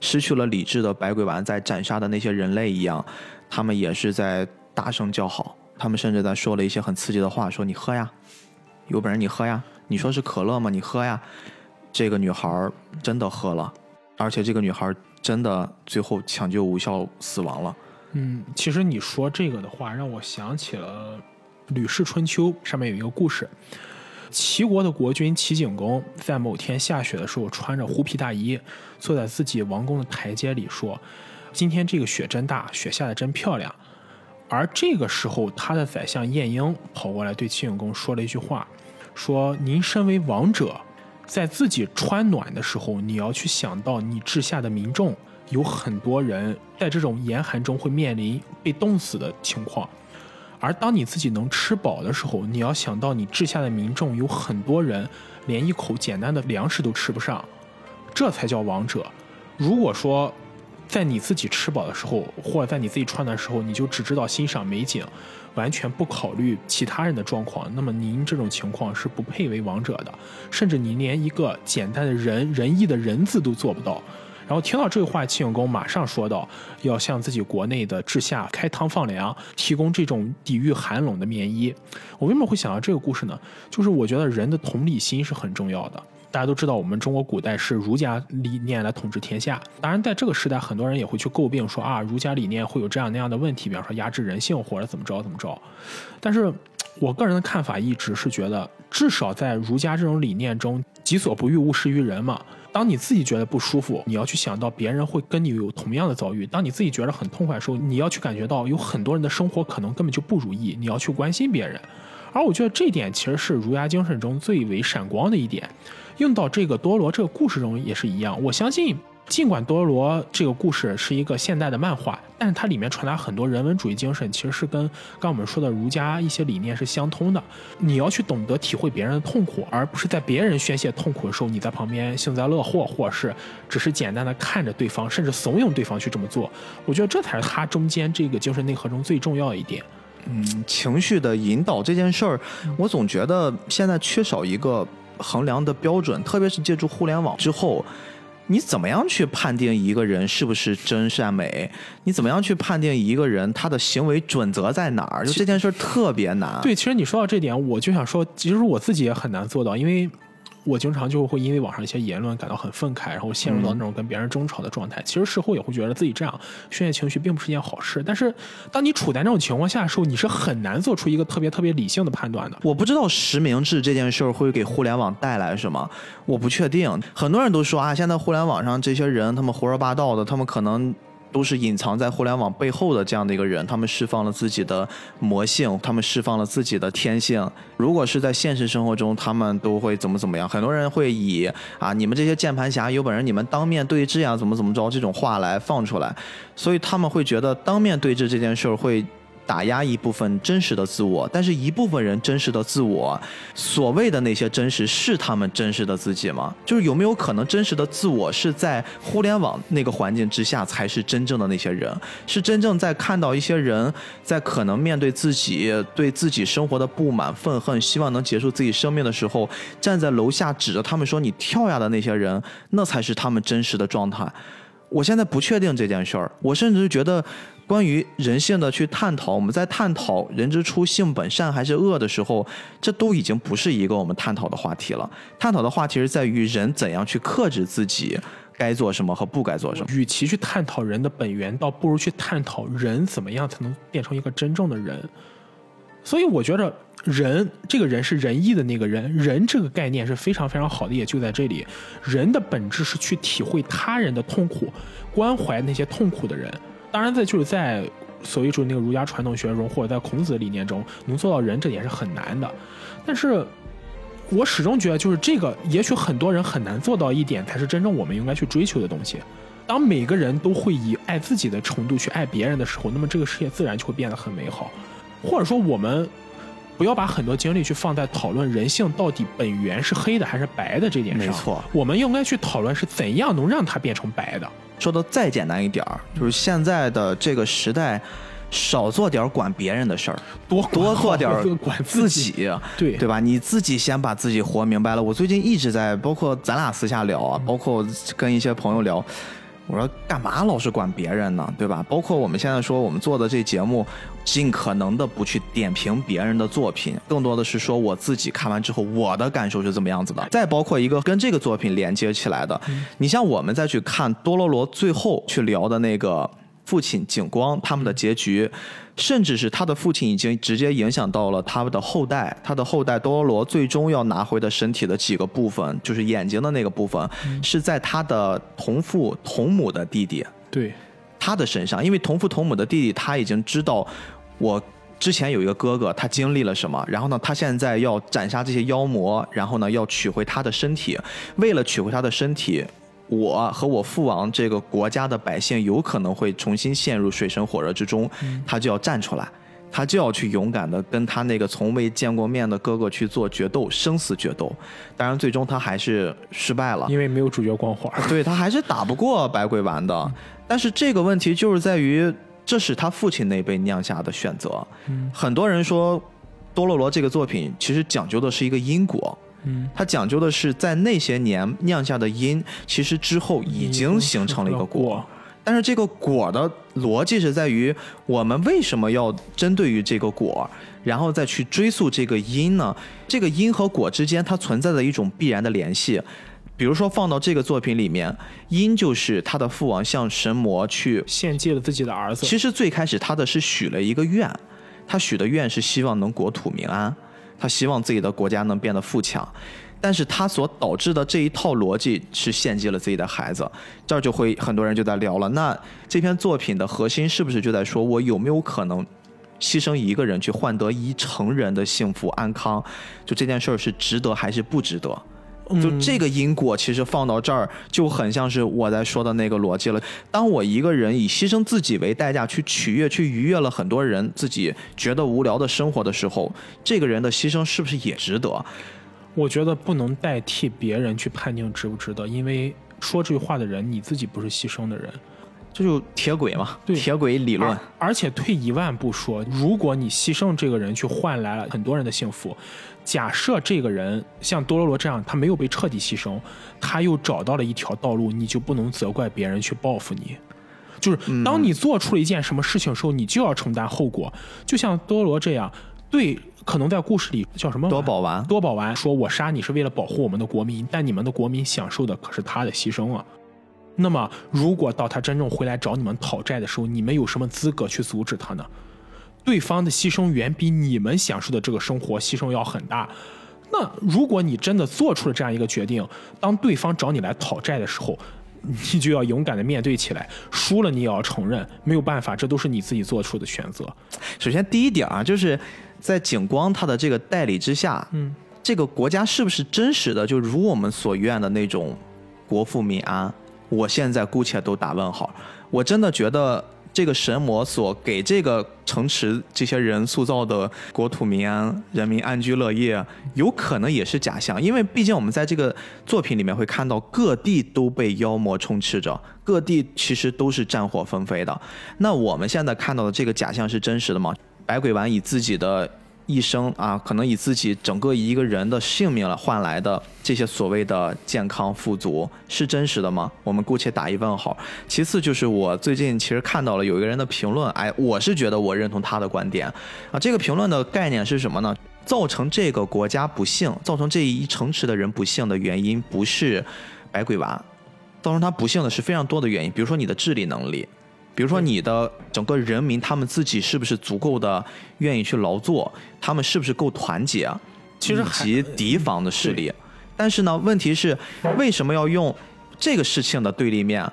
失去了理智的百鬼丸在斩杀的那些人类一样，他们也是在大声叫好，他们甚至在说了一些很刺激的话，说你喝呀，有本事你喝呀，你说是可乐吗？你喝呀。这个女孩真的喝了。而且这个女孩真的最后抢救无效死亡了。嗯，其实你说这个的话，让我想起了《吕氏春秋》上面有一个故事：齐国的国君齐景公在某天下雪的时候，穿着狐皮大衣，坐在自己王宫的台阶里，说：“今天这个雪真大，雪下的真漂亮。”而这个时候，他的宰相晏婴跑过来对齐景公说了一句话：“说您身为王者。”在自己穿暖的时候，你要去想到你治下的民众有很多人在这种严寒中会面临被冻死的情况，而当你自己能吃饱的时候，你要想到你治下的民众有很多人连一口简单的粮食都吃不上，这才叫王者。如果说，在你自己吃饱的时候，或者在你自己穿的时候，你就只知道欣赏美景，完全不考虑其他人的状况，那么您这种情况是不配为王者的，甚至您连一个简单的仁仁义的仁字都做不到。然后听到这话，齐景公马上说道：“要向自己国内的治下开汤放粮，提供这种抵御寒冷的棉衣。”我为什么会想到这个故事呢？就是我觉得人的同理心是很重要的。大家都知道，我们中国古代是儒家理念来统治天下。当然，在这个时代，很多人也会去诟病说啊，儒家理念会有这样那样的问题，比方说压制人性或者怎么着怎么着。但是我个人的看法一直是觉得，至少在儒家这种理念中，己所不欲，勿施于人嘛。当你自己觉得不舒服，你要去想到别人会跟你有同样的遭遇；当你自己觉得很痛快的时候，你要去感觉到有很多人的生活可能根本就不如意，你要去关心别人。而我觉得这点其实是儒家精神中最为闪光的一点。用到这个多罗这个故事中也是一样。我相信，尽管多罗这个故事是一个现代的漫画，但是它里面传达很多人文主义精神，其实是跟刚我们说的儒家一些理念是相通的。你要去懂得体会别人的痛苦，而不是在别人宣泄痛苦的时候，你在旁边幸灾乐祸，或者是只是简单的看着对方，甚至怂恿对方去这么做。我觉得这才是他中间这个精神内核中最重要的一点。嗯，情绪的引导这件事儿，我总觉得现在缺少一个衡量的标准，特别是借助互联网之后。你怎么样去判定一个人是不是真善美？你怎么样去判定一个人他的行为准则在哪儿？就这件事儿特别难。对，其实你说到这点，我就想说，其实我自己也很难做到，因为。我经常就会因为网上一些言论感到很愤慨，然后陷入到那种跟别人争吵的状态。其实事后也会觉得自己这样宣泄情绪并不是一件好事。但是当你处在那种情况下的时候，你是很难做出一个特别特别理性的判断的。我不知道实名制这件事儿会给互联网带来什么，我不确定。很多人都说啊，现在互联网上这些人他们胡说八道的，他们可能。都是隐藏在互联网背后的这样的一个人，他们释放了自己的魔性，他们释放了自己的天性。如果是在现实生活中，他们都会怎么怎么样？很多人会以啊，你们这些键盘侠有本事，你们当面对质呀，怎么怎么着这种话来放出来，所以他们会觉得当面对质这件事儿会。打压一部分真实的自我，但是一部分人真实的自我，所谓的那些真实是他们真实的自己吗？就是有没有可能真实的自我是在互联网那个环境之下才是真正的那些人？是真正在看到一些人在可能面对自己对自己生活的不满、愤恨，希望能结束自己生命的时候，站在楼下指着他们说你跳呀的那些人，那才是他们真实的状态。我现在不确定这件事儿，我甚至觉得。关于人性的去探讨，我们在探讨人之初性本善还是恶的时候，这都已经不是一个我们探讨的话题了。探讨的话题是在于人怎样去克制自己该做什么和不该做什么。与其去探讨人的本源，倒不如去探讨人怎么样才能变成一个真正的人。所以我觉得，人这个人是仁义的那个人，人这个概念是非常非常好的，也就在这里。人的本质是去体会他人的痛苦，关怀那些痛苦的人。当然，在就是在所谓说那个儒家传统学中，或者在孔子的理念中，能做到仁，这点是很难的。但是，我始终觉得，就是这个，也许很多人很难做到一点，才是真正我们应该去追求的东西。当每个人都会以爱自己的程度去爱别人的时候，那么这个世界自然就会变得很美好。或者说，我们不要把很多精力去放在讨论人性到底本源是黑的还是白的这点上。没错，我们应该去讨论是怎样能让它变成白的。说的再简单一点儿，就是现在的这个时代，少做点管别人的事儿，多多做点管自己，对对吧？你自己先把自己活明白了。我最近一直在，包括咱俩私下聊啊，包括跟一些朋友聊。我说干嘛老是管别人呢，对吧？包括我们现在说我们做的这节目，尽可能的不去点评别人的作品，更多的是说我自己看完之后我的感受是怎么样子的。再包括一个跟这个作品连接起来的，你像我们再去看多罗罗最后去聊的那个。父亲景光他们的结局，甚至是他的父亲已经直接影响到了他们的后代。他的后代多罗罗最终要拿回的身体的几个部分，就是眼睛的那个部分，是在他的同父同母的弟弟对他的身上。因为同父同母的弟弟他已经知道，我之前有一个哥哥，他经历了什么。然后呢，他现在要斩杀这些妖魔，然后呢，要取回他的身体。为了取回他的身体。我和我父王这个国家的百姓有可能会重新陷入水深火热之中，他就要站出来，他就要去勇敢的跟他那个从未见过面的哥哥去做决斗，生死决斗。当然，最终他还是失败了，因为没有主角光环。*laughs* 对他还是打不过白鬼丸的。但是这个问题就是在于，这是他父亲那辈酿下的选择。嗯很多人说，多洛罗这个作品其实讲究的是一个因果。嗯，它讲究的是在那些年酿下的因，其实之后已经形成了一个果。但是这个果的逻辑是在于，我们为什么要针对于这个果，然后再去追溯这个因呢？这个因和果之间它存在的一种必然的联系。比如说放到这个作品里面，因就是他的父王向神魔去献祭了自己的儿子。其实最开始他的是许了一个愿，他许的愿是希望能国土民安。他希望自己的国家能变得富强，但是他所导致的这一套逻辑是献祭了自己的孩子，这儿就会很多人就在聊了。那这篇作品的核心是不是就在说我有没有可能牺牲一个人去换得一成人的幸福安康？就这件事儿是值得还是不值得？就这个因果，其实放到这儿就很像是我在说的那个逻辑了。当我一个人以牺牲自己为代价去取悦、去愉悦了很多人自己觉得无聊的生活的时候，这个人的牺牲是不是也值得？我觉得不能代替别人去判定值不值得，因为说这句话的人你自己不是牺牲的人。这就铁轨嘛，对铁轨理论而。而且退一万步说，如果你牺牲这个人去换来了很多人的幸福，假设这个人像多罗罗这样，他没有被彻底牺牲，他又找到了一条道路，你就不能责怪别人去报复你。就是当你做出了一件什么事情的时候，你就要承担后果。就像多罗这样，对，可能在故事里叫什么多宝丸多宝丸说：“我杀你是为了保护我们的国民，但你们的国民享受的可是他的牺牲啊。”那么，如果到他真正回来找你们讨债的时候，你们有什么资格去阻止他呢？对方的牺牲远比你们享受的这个生活牺牲要很大。那如果你真的做出了这样一个决定，当对方找你来讨债的时候，你就要勇敢的面对起来，输了你也要承认，没有办法，这都是你自己做出的选择。首先第一点啊，就是在景光他的这个代理之下，嗯，这个国家是不是真实的，就如我们所愿的那种国富民安？我现在姑且都打问号。我真的觉得这个神魔所给这个城池这些人塑造的国土民安、人民安居乐业，有可能也是假象，因为毕竟我们在这个作品里面会看到各地都被妖魔充斥着，各地其实都是战火纷飞的。那我们现在看到的这个假象是真实的吗？百鬼丸以自己的一生啊，可能以自己整个一个人的性命来换来的这些所谓的健康富足，是真实的吗？我们姑且打一问号。其次就是我最近其实看到了有一个人的评论，哎，我是觉得我认同他的观点啊。这个评论的概念是什么呢？造成这个国家不幸，造成这一城池的人不幸的原因，不是百鬼丸，造成他不幸的是非常多的原因，比如说你的智力能力，比如说你的整个人民他们自己是不是足够的愿意去劳作，他们是不是够团结，其实还及敌方的势力。但是呢，问题是为什么要用这个事情的对立面？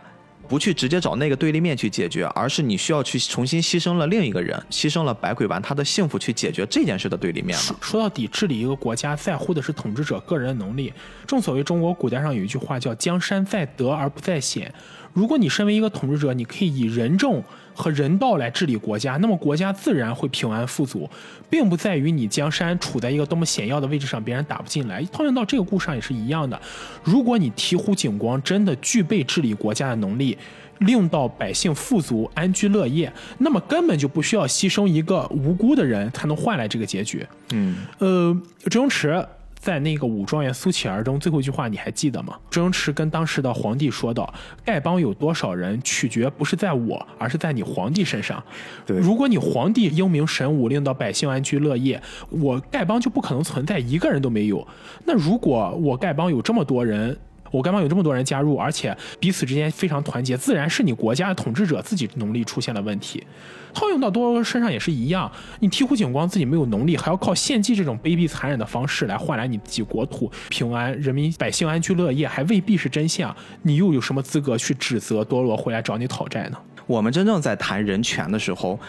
不去直接找那个对立面去解决，而是你需要去重新牺牲了另一个人，牺牲了百鬼丸他的幸福去解决这件事的对立面说呢？说到底，治理一个国家在乎的是统治者个人的能力。正所谓中国古代上有一句话叫“江山在德而不在险”。如果你身为一个统治者，你可以以仁政和人道来治理国家，那么国家自然会平安富足，并不在于你江山处在一个多么险要的位置上，别人打不进来。套用到这个故事上也是一样的。如果你醍醐景光真的具备治理国家的能力，令到百姓富足、安居乐业，那么根本就不需要牺牲一个无辜的人才能换来这个结局。嗯，呃，周星驰在那个《武状元苏乞儿》中最后一句话你还记得吗？周星驰跟当时的皇帝说道：“丐帮有多少人，取决不是在我，而是在你皇帝身上。对如果你皇帝英明神武，令到百姓安居乐业，我丐帮就不可能存在，一个人都没有。那如果我丐帮有这么多人，我干嘛有这么多人加入，而且彼此之间非常团结，自然是你国家的统治者自己能力出现了问题。套用到多罗身上也是一样，你醍醐景光自己没有能力，还要靠献祭这种卑鄙残忍的方式来换来你自己国土平安、人民百姓安居乐业，还未必是真相。你又有什么资格去指责多罗回来找你讨债呢？我们真正在谈人权的时候，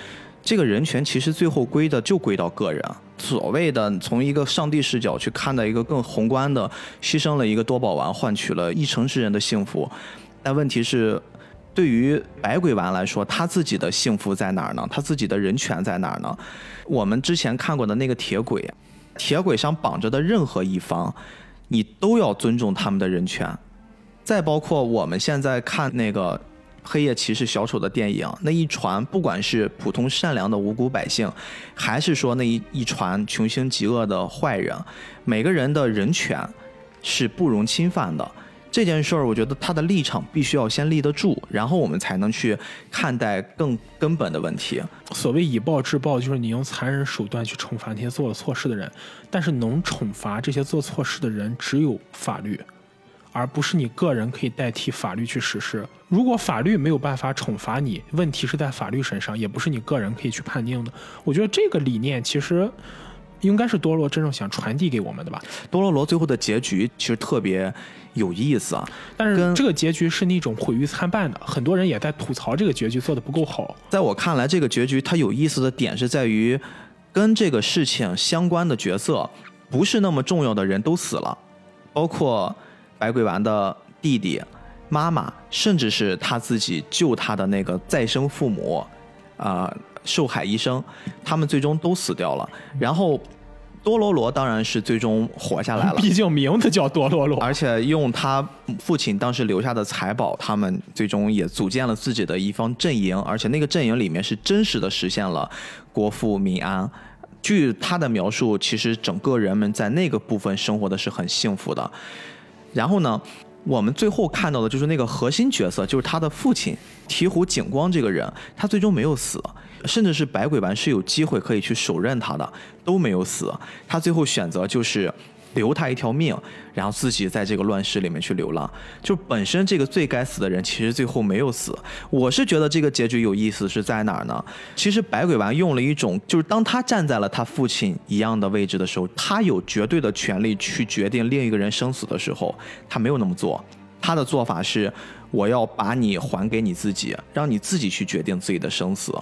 这个人权其实最后归的就归到个人。所谓的从一个上帝视角去看待一个更宏观的，牺牲了一个多宝丸，换取了一城市人的幸福。但问题是，对于百鬼丸来说，他自己的幸福在哪儿呢？他自己的人权在哪儿呢？我们之前看过的那个铁轨，铁轨上绑着的任何一方，你都要尊重他们的人权。再包括我们现在看那个黑夜骑士小丑的电影，那一船不管是普通善良的无辜百姓，还是说那一一船穷凶极恶的坏人，每个人的人权是不容侵犯的。这件事儿，我觉得他的立场必须要先立得住，然后我们才能去看待更根本的问题。所谓以暴制暴，就是你用残忍手段去惩罚那些做了错事的人，但是能惩罚这些做错事的人只有法律，而不是你个人可以代替法律去实施。如果法律没有办法惩罚你，问题是在法律身上，也不是你个人可以去判定的。我觉得这个理念其实应该是多罗真正想传递给我们的吧。多罗罗最后的结局其实特别有意思啊，但是跟这个结局是那种毁誉参半的，很多人也在吐槽这个结局做的不够好。在我看来，这个结局它有意思的点是在于，跟这个事情相关的角色不是那么重要的人都死了，包括白鬼丸的弟弟、妈妈，甚至是他自己救他的那个再生父母，啊、寿海医生，他们最终都死掉了。然后，多多罗罗当然是最终活下来了，*laughs* 毕竟名字叫多罗罗，而且用他父亲当时留下的财宝，他们最终也组建了自己的一方阵营，而且那个阵营里面是真实的实现了国富民安。据他的描述，其实整个人们在那个部分生活的是很幸福的。然后呢，我们最后看到的就是那个核心角色，就是他的父亲醍醐景光这个人，他最终没有死。甚至是百鬼丸是有机会可以去手刃他的，都没有死。他最后选择就是留他一条命，然后自己在这个乱世里面去流浪。就本身这个最该死的人，其实最后没有死。我是觉得这个结局有意思是在哪儿呢？其实百鬼丸用了一种，就是当他站在了他父亲一样的位置的时候，他有绝对的权利去决定另一个人生死的时候，他没有那么做。他的做法是，我要把你还给你自己，让你自己去决定自己的生死。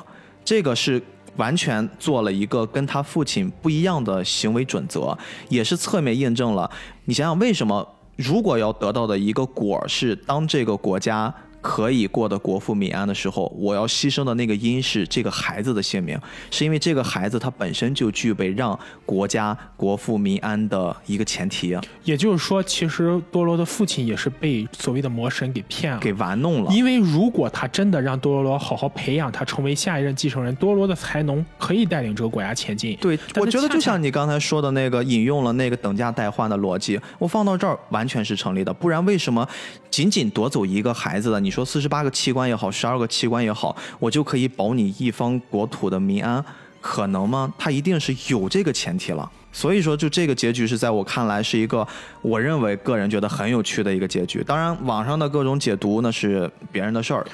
这个是完全做了一个跟他父亲不一样的行为准则，也是侧面印证了。你想想，为什么如果要得到的一个果是当这个国家。可以过得国富民安的时候，我要牺牲的那个因是这个孩子的性命，是因为这个孩子他本身就具备让国家国富民安的一个前提。也就是说，其实多罗的父亲也是被所谓的魔神给骗了，给玩弄了。因为如果他真的让多罗罗好好培养他成为下一任继承人，多罗的才能可以带领这个国家前进。对，我觉得就像你刚才说的那个引用了那个等价代换的逻辑，我放到这儿完全是成立的。不然为什么仅仅夺走一个孩子的你？说四十八个器官也好，十二个器官也好，我就可以保你一方国土的民安，可能吗？他一定是有这个前提了。所以说，就这个结局是在我看来是一个我认为个人觉得很有趣的一个结局。当然，网上的各种解读那是别人的事儿。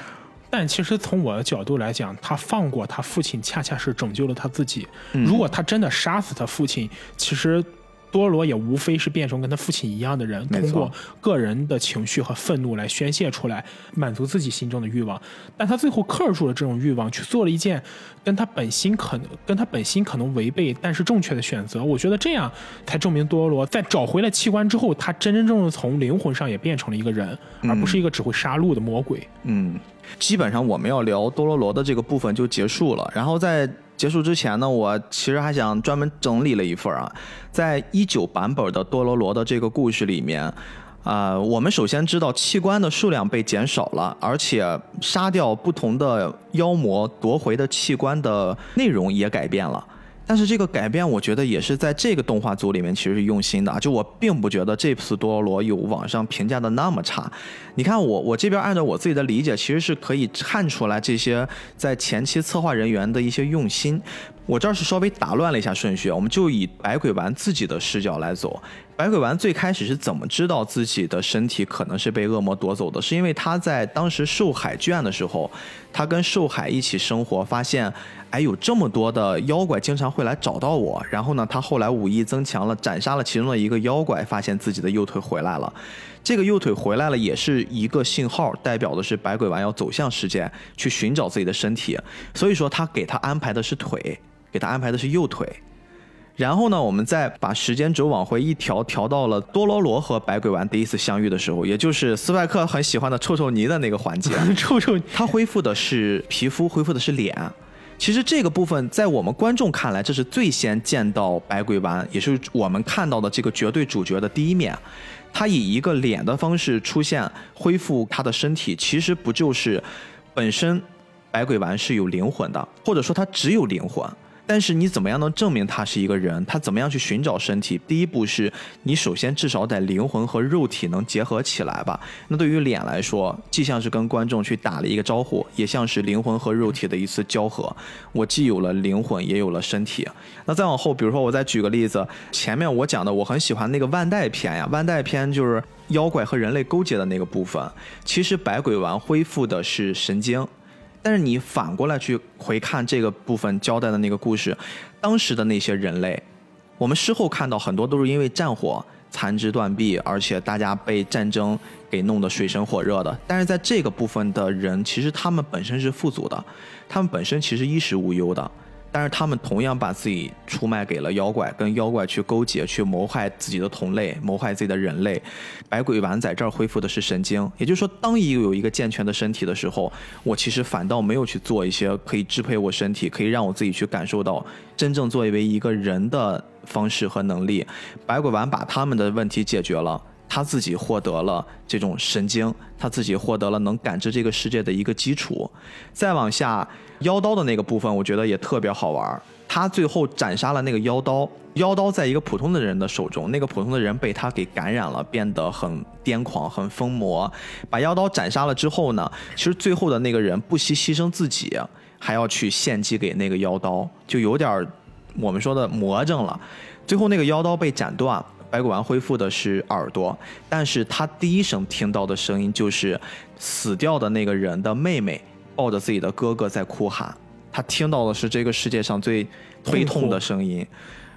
但其实从我的角度来讲，他放过他父亲，恰恰是拯救了他自己。如果他真的杀死他父亲，其实。多罗也无非是变成跟他父亲一样的人，通过个人的情绪和愤怒来宣泄出来，满足自己心中的欲望。但他最后克制住了这种欲望，去做了一件跟他本心可能跟他本心可能违背，但是正确的选择。我觉得这样才证明多罗在找回了器官之后，他真真正正从灵魂上也变成了一个人，而不是一个只会杀戮的魔鬼。嗯，基本上我们要聊多罗罗的这个部分就结束了，然后在。结束之前呢，我其实还想专门整理了一份啊，在一九版本的多罗罗的这个故事里面，啊，我们首先知道器官的数量被减少了，而且杀掉不同的妖魔夺回的器官的内容也改变了。但是这个改变，我觉得也是在这个动画组里面其实是用心的啊。就我并不觉得这次多罗罗有网上评价的那么差。你看我我这边按照我自己的理解，其实是可以看出来这些在前期策划人员的一些用心。我这儿是稍微打乱了一下顺序，我们就以百鬼丸自己的视角来走。百鬼丸最开始是怎么知道自己的身体可能是被恶魔夺走的？是因为他在当时受海卷的时候，他跟受海一起生活，发现，哎，有这么多的妖怪经常会来找到我。然后呢，他后来武艺增强了，斩杀了其中的一个妖怪，发现自己的右腿回来了。这个右腿回来了，也是一个信号，代表的是百鬼丸要走向世界，去寻找自己的身体。所以说，他给他安排的是腿，给他安排的是右腿。然后呢，我们再把时间轴往回一调，调到了多罗罗和百鬼丸第一次相遇的时候，也就是斯派克很喜欢的臭臭泥的那个环节。*laughs* 臭臭，他恢复的是皮肤，恢复的是脸。其实这个部分在我们观众看来，这是最先见到百鬼丸，也是我们看到的这个绝对主角的第一面。他以一个脸的方式出现，恢复他的身体，其实不就是本身百鬼丸是有灵魂的，或者说他只有灵魂。但是你怎么样能证明他是一个人？他怎么样去寻找身体？第一步是你首先至少得灵魂和肉体能结合起来吧。那对于脸来说，既像是跟观众去打了一个招呼，也像是灵魂和肉体的一次交合。我既有了灵魂，也有了身体。那再往后，比如说我再举个例子，前面我讲的我很喜欢那个万代篇呀，万代篇就是妖怪和人类勾结的那个部分。其实百鬼丸恢复的是神经。但是你反过来去回看这个部分交代的那个故事，当时的那些人类，我们事后看到很多都是因为战火残肢断臂，而且大家被战争给弄得水深火热的。但是在这个部分的人，其实他们本身是富足的，他们本身其实衣食无忧的。但是他们同样把自己出卖给了妖怪，跟妖怪去勾结，去谋害自己的同类，谋害自己的人类。百鬼丸在这儿恢复的是神经，也就是说，当一个有一个健全的身体的时候，我其实反倒没有去做一些可以支配我身体，可以让我自己去感受到真正作为一个人的方式和能力。百鬼丸把他们的问题解决了。他自己获得了这种神经，他自己获得了能感知这个世界的一个基础。再往下，妖刀的那个部分，我觉得也特别好玩。他最后斩杀了那个妖刀，妖刀在一个普通的人的手中，那个普通的人被他给感染了，变得很癫狂、很疯魔。把妖刀斩杀了之后呢，其实最后的那个人不惜牺牲自己，还要去献祭给那个妖刀，就有点我们说的魔怔了。最后那个妖刀被斩断。白骨丸恢复的是耳朵，但是他第一声听到的声音就是死掉的那个人的妹妹抱着自己的哥哥在哭喊，他听到的是这个世界上最悲痛的声音。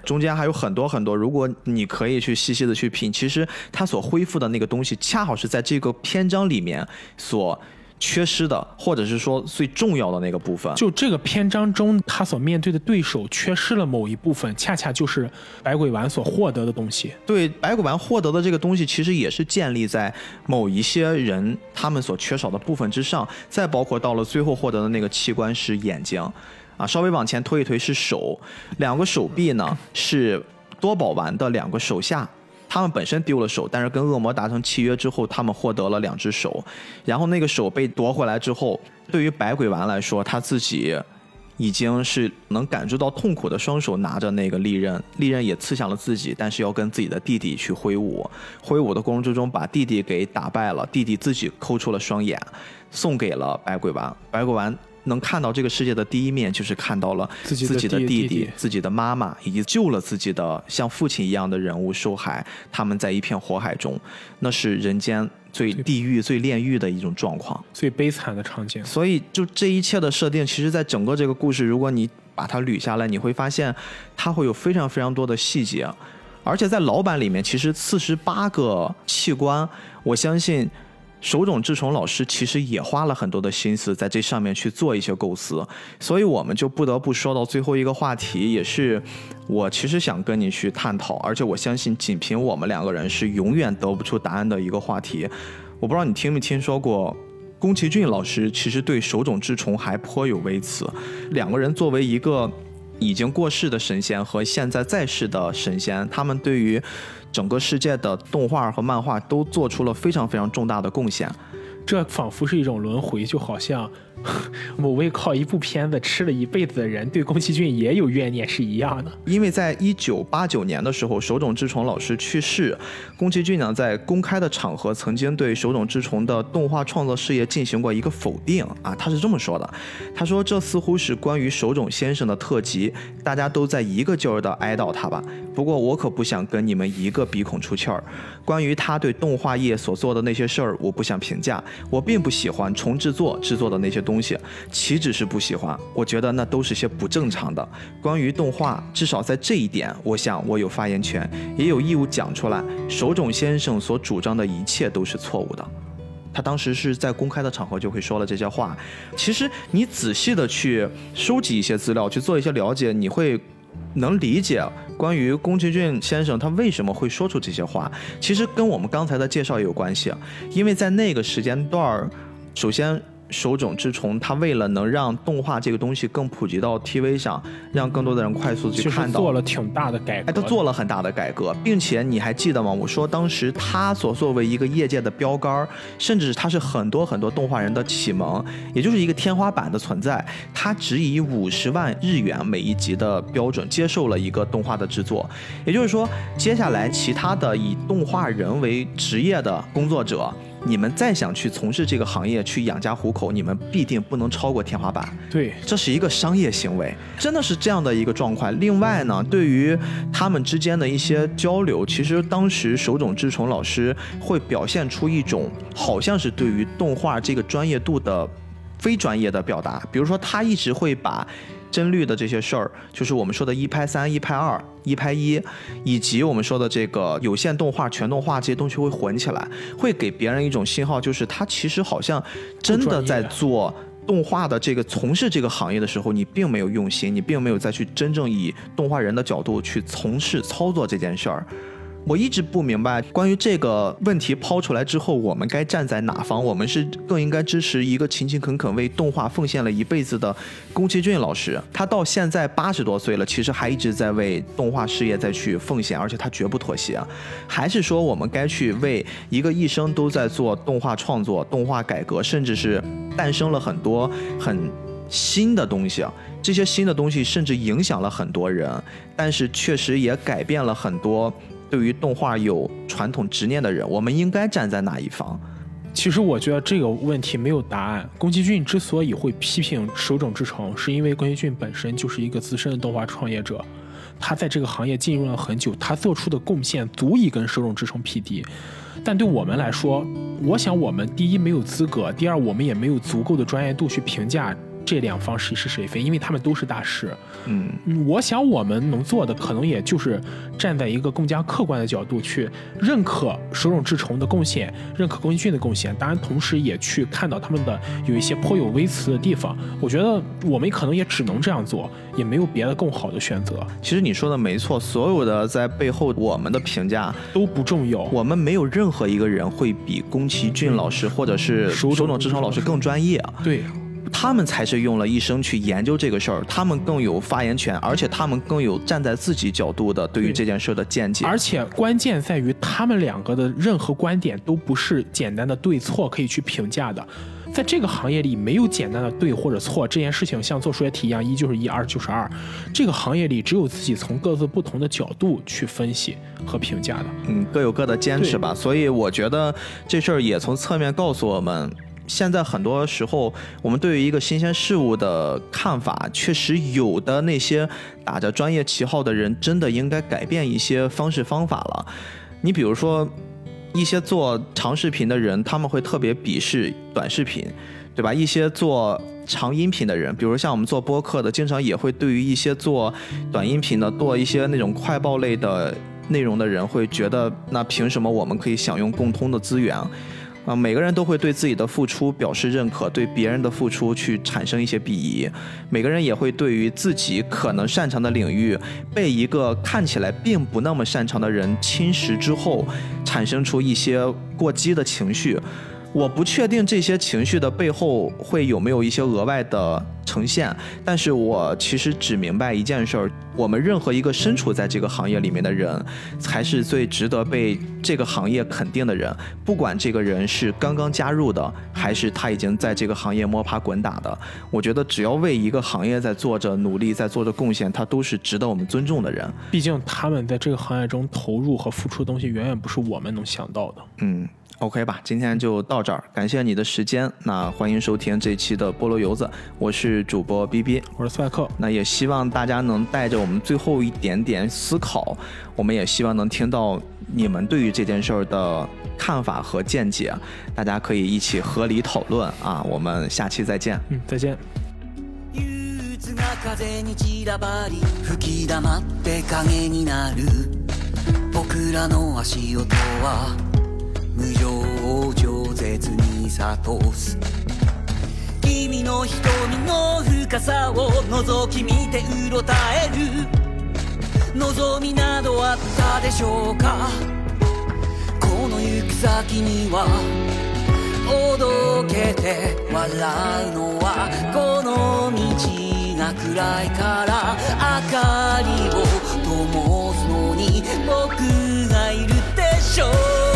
中间还有很多很多，如果你可以去细细的去品，其实他所恢复的那个东西，恰好是在这个篇章里面所。缺失的，或者是说最重要的那个部分，就这个篇章中他所面对的对手缺失了某一部分，恰恰就是百鬼丸所获得的东西。对，百鬼丸获得的这个东西，其实也是建立在某一些人他们所缺少的部分之上，再包括到了最后获得的那个器官是眼睛，啊，稍微往前推一推是手，两个手臂呢是多宝丸的两个手下。他们本身丢了手，但是跟恶魔达成契约之后，他们获得了两只手。然后那个手被夺回来之后，对于百鬼丸来说，他自己已经是能感受到痛苦的双手拿着那个利刃，利刃也刺向了自己，但是要跟自己的弟弟去挥舞。挥舞的过程之中，把弟弟给打败了，弟弟自己抠出了双眼，送给了百鬼丸。百鬼丸。能看到这个世界的第一面，就是看到了自己的弟弟、自己的妈妈，以及救了自己的像父亲一样的人物受害，他们在一片火海中，那是人间最地狱、最炼狱的一种状况，最悲惨的场景。所以，就这一切的设定，其实，在整个这个故事，如果你把它捋下来，你会发现，它会有非常非常多的细节，而且在老版里面，其实四十八个器官，我相信。手冢治虫老师其实也花了很多的心思在这上面去做一些构思，所以我们就不得不说到最后一个话题，也是我其实想跟你去探讨，而且我相信仅凭我们两个人是永远得不出答案的一个话题。我不知道你听没听说过，宫崎骏老师其实对手冢治虫还颇有微词，两个人作为一个已经过世的神仙和现在在世的神仙，他们对于。整个世界的动画和漫画都做出了非常非常重大的贡献，这仿佛是一种轮回，就好像。*laughs* 某位靠一部片子吃了一辈子的人，对宫崎骏也有怨念是一样的。因为在一九八九年的时候，手冢治虫老师去世，宫崎骏呢在公开的场合曾经对手冢治虫的动画创作事业进行过一个否定啊，他是这么说的：他说这似乎是关于手冢先生的特辑，大家都在一个劲儿的哀悼他吧。不过我可不想跟你们一个鼻孔出气儿。关于他对动画业所做的那些事儿，我不想评价。我并不喜欢重制作制作的那些。东西，岂止是不喜欢？我觉得那都是些不正常的。关于动画，至少在这一点，我想我有发言权，也有义务讲出来。手冢先生所主张的一切都是错误的。他当时是在公开的场合就会说了这些话。其实你仔细的去收集一些资料，去做一些了解，你会能理解关于宫崎骏先生他为什么会说出这些话。其实跟我们刚才的介绍也有关系，因为在那个时间段首先。手冢治虫，他为了能让动画这个东西更普及到 TV 上，让更多的人快速去看到，做了挺大的改革。哎，他做了很大的改革，并且你还记得吗？我说当时他所作为一个业界的标杆，甚至他是很多很多动画人的启蒙，也就是一个天花板的存在。他只以五十万日元每一集的标准接受了一个动画的制作，也就是说，接下来其他的以动画人为职业的工作者。你们再想去从事这个行业去养家糊口，你们必定不能超过天花板。对，这是一个商业行为，真的是这样的一个状况。另外呢，对于他们之间的一些交流，其实当时手冢治虫老师会表现出一种好像是对于动画这个专业度的非专业的表达，比如说他一直会把。帧率的这些事儿，就是我们说的一拍三、一拍二、一拍一，以及我们说的这个有线动画、全动画这些东西会混起来，会给别人一种信号，就是他其实好像真的在做动画的这个从事这个行业的时候，你并没有用心，你并没有再去真正以动画人的角度去从事操作这件事儿。我一直不明白，关于这个问题抛出来之后，我们该站在哪方？我们是更应该支持一个勤勤恳恳为动画奉献了一辈子的宫崎骏老师。他到现在八十多岁了，其实还一直在为动画事业再去奉献，而且他绝不妥协。还是说，我们该去为一个一生都在做动画创作、动画改革，甚至是诞生了很多很新的东西？这些新的东西甚至影响了很多人，但是确实也改变了很多。对于动画有传统执念的人，我们应该站在哪一方？其实我觉得这个问题没有答案。宫崎骏之所以会批评手冢治虫，是因为宫崎骏本身就是一个资深的动画创业者，他在这个行业浸入了很久，他做出的贡献足以跟手冢治虫匹敌。但对我们来说，我想我们第一没有资格，第二我们也没有足够的专业度去评价。这两方谁是谁非？因为他们都是大师。嗯，我想我们能做的，可能也就是站在一个更加客观的角度去认可手冢治虫的贡献，认可宫崎骏的贡献。当然，同时也去看到他们的有一些颇有微词的地方。我觉得我们可能也只能这样做，也没有别的更好的选择。其实你说的没错，所有的在背后我们的评价都不重要。我们没有任何一个人会比宫崎骏老师或者是手冢治虫老师更专业。对。他们才是用了一生去研究这个事儿，他们更有发言权，而且他们更有站在自己角度的对于这件事的见解。而且关键在于，他们两个的任何观点都不是简单的对错可以去评价的。在这个行业里，没有简单的对或者错，这件事情像做数学题一样，一就是一，二就是二。这个行业里，只有自己从各自不同的角度去分析和评价的。嗯，各有各的坚持吧。所以我觉得这事儿也从侧面告诉我们。现在很多时候，我们对于一个新鲜事物的看法，确实有的那些打着专业旗号的人，真的应该改变一些方式方法了。你比如说，一些做长视频的人，他们会特别鄙视短视频，对吧？一些做长音频的人，比如像我们做播客的，经常也会对于一些做短音频的、做一些那种快报类的内容的人，会觉得，那凭什么我们可以享用共通的资源？啊，每个人都会对自己的付出表示认可，对别人的付出去产生一些鄙夷。每个人也会对于自己可能擅长的领域被一个看起来并不那么擅长的人侵蚀之后，产生出一些过激的情绪。我不确定这些情绪的背后会有没有一些额外的呈现，但是我其实只明白一件事儿：我们任何一个身处在这个行业里面的人，才是最值得被这个行业肯定的人。不管这个人是刚刚加入的，还是他已经在这个行业摸爬滚打的，我觉得只要为一个行业在做着努力，在做着贡献，他都是值得我们尊重的人。毕竟他们在这个行业中投入和付出的东西，远远不是我们能想到的。嗯。OK 吧，今天就到这儿，感谢你的时间。那欢迎收听这期的菠萝油子，我是主播 B B，我是帅克。那也希望大家能带着我们最后一点点思考，我们也希望能听到你们对于这件事儿的看法和见解，大家可以一起合理讨论啊。我们下期再见，嗯，再见。無情を饒舌に諭す。君の瞳の深さを覗き見てうろたえる望みなどあったでしょうか？この行く先にはおどけて笑うのはこの道が暗いから。明かりを灯すのに僕がいるでしょう。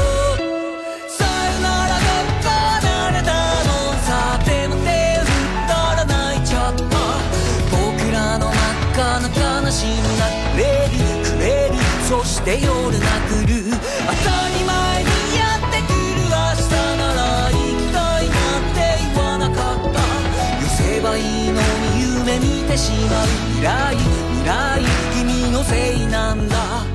てしまう未来未来君のせいなんだ。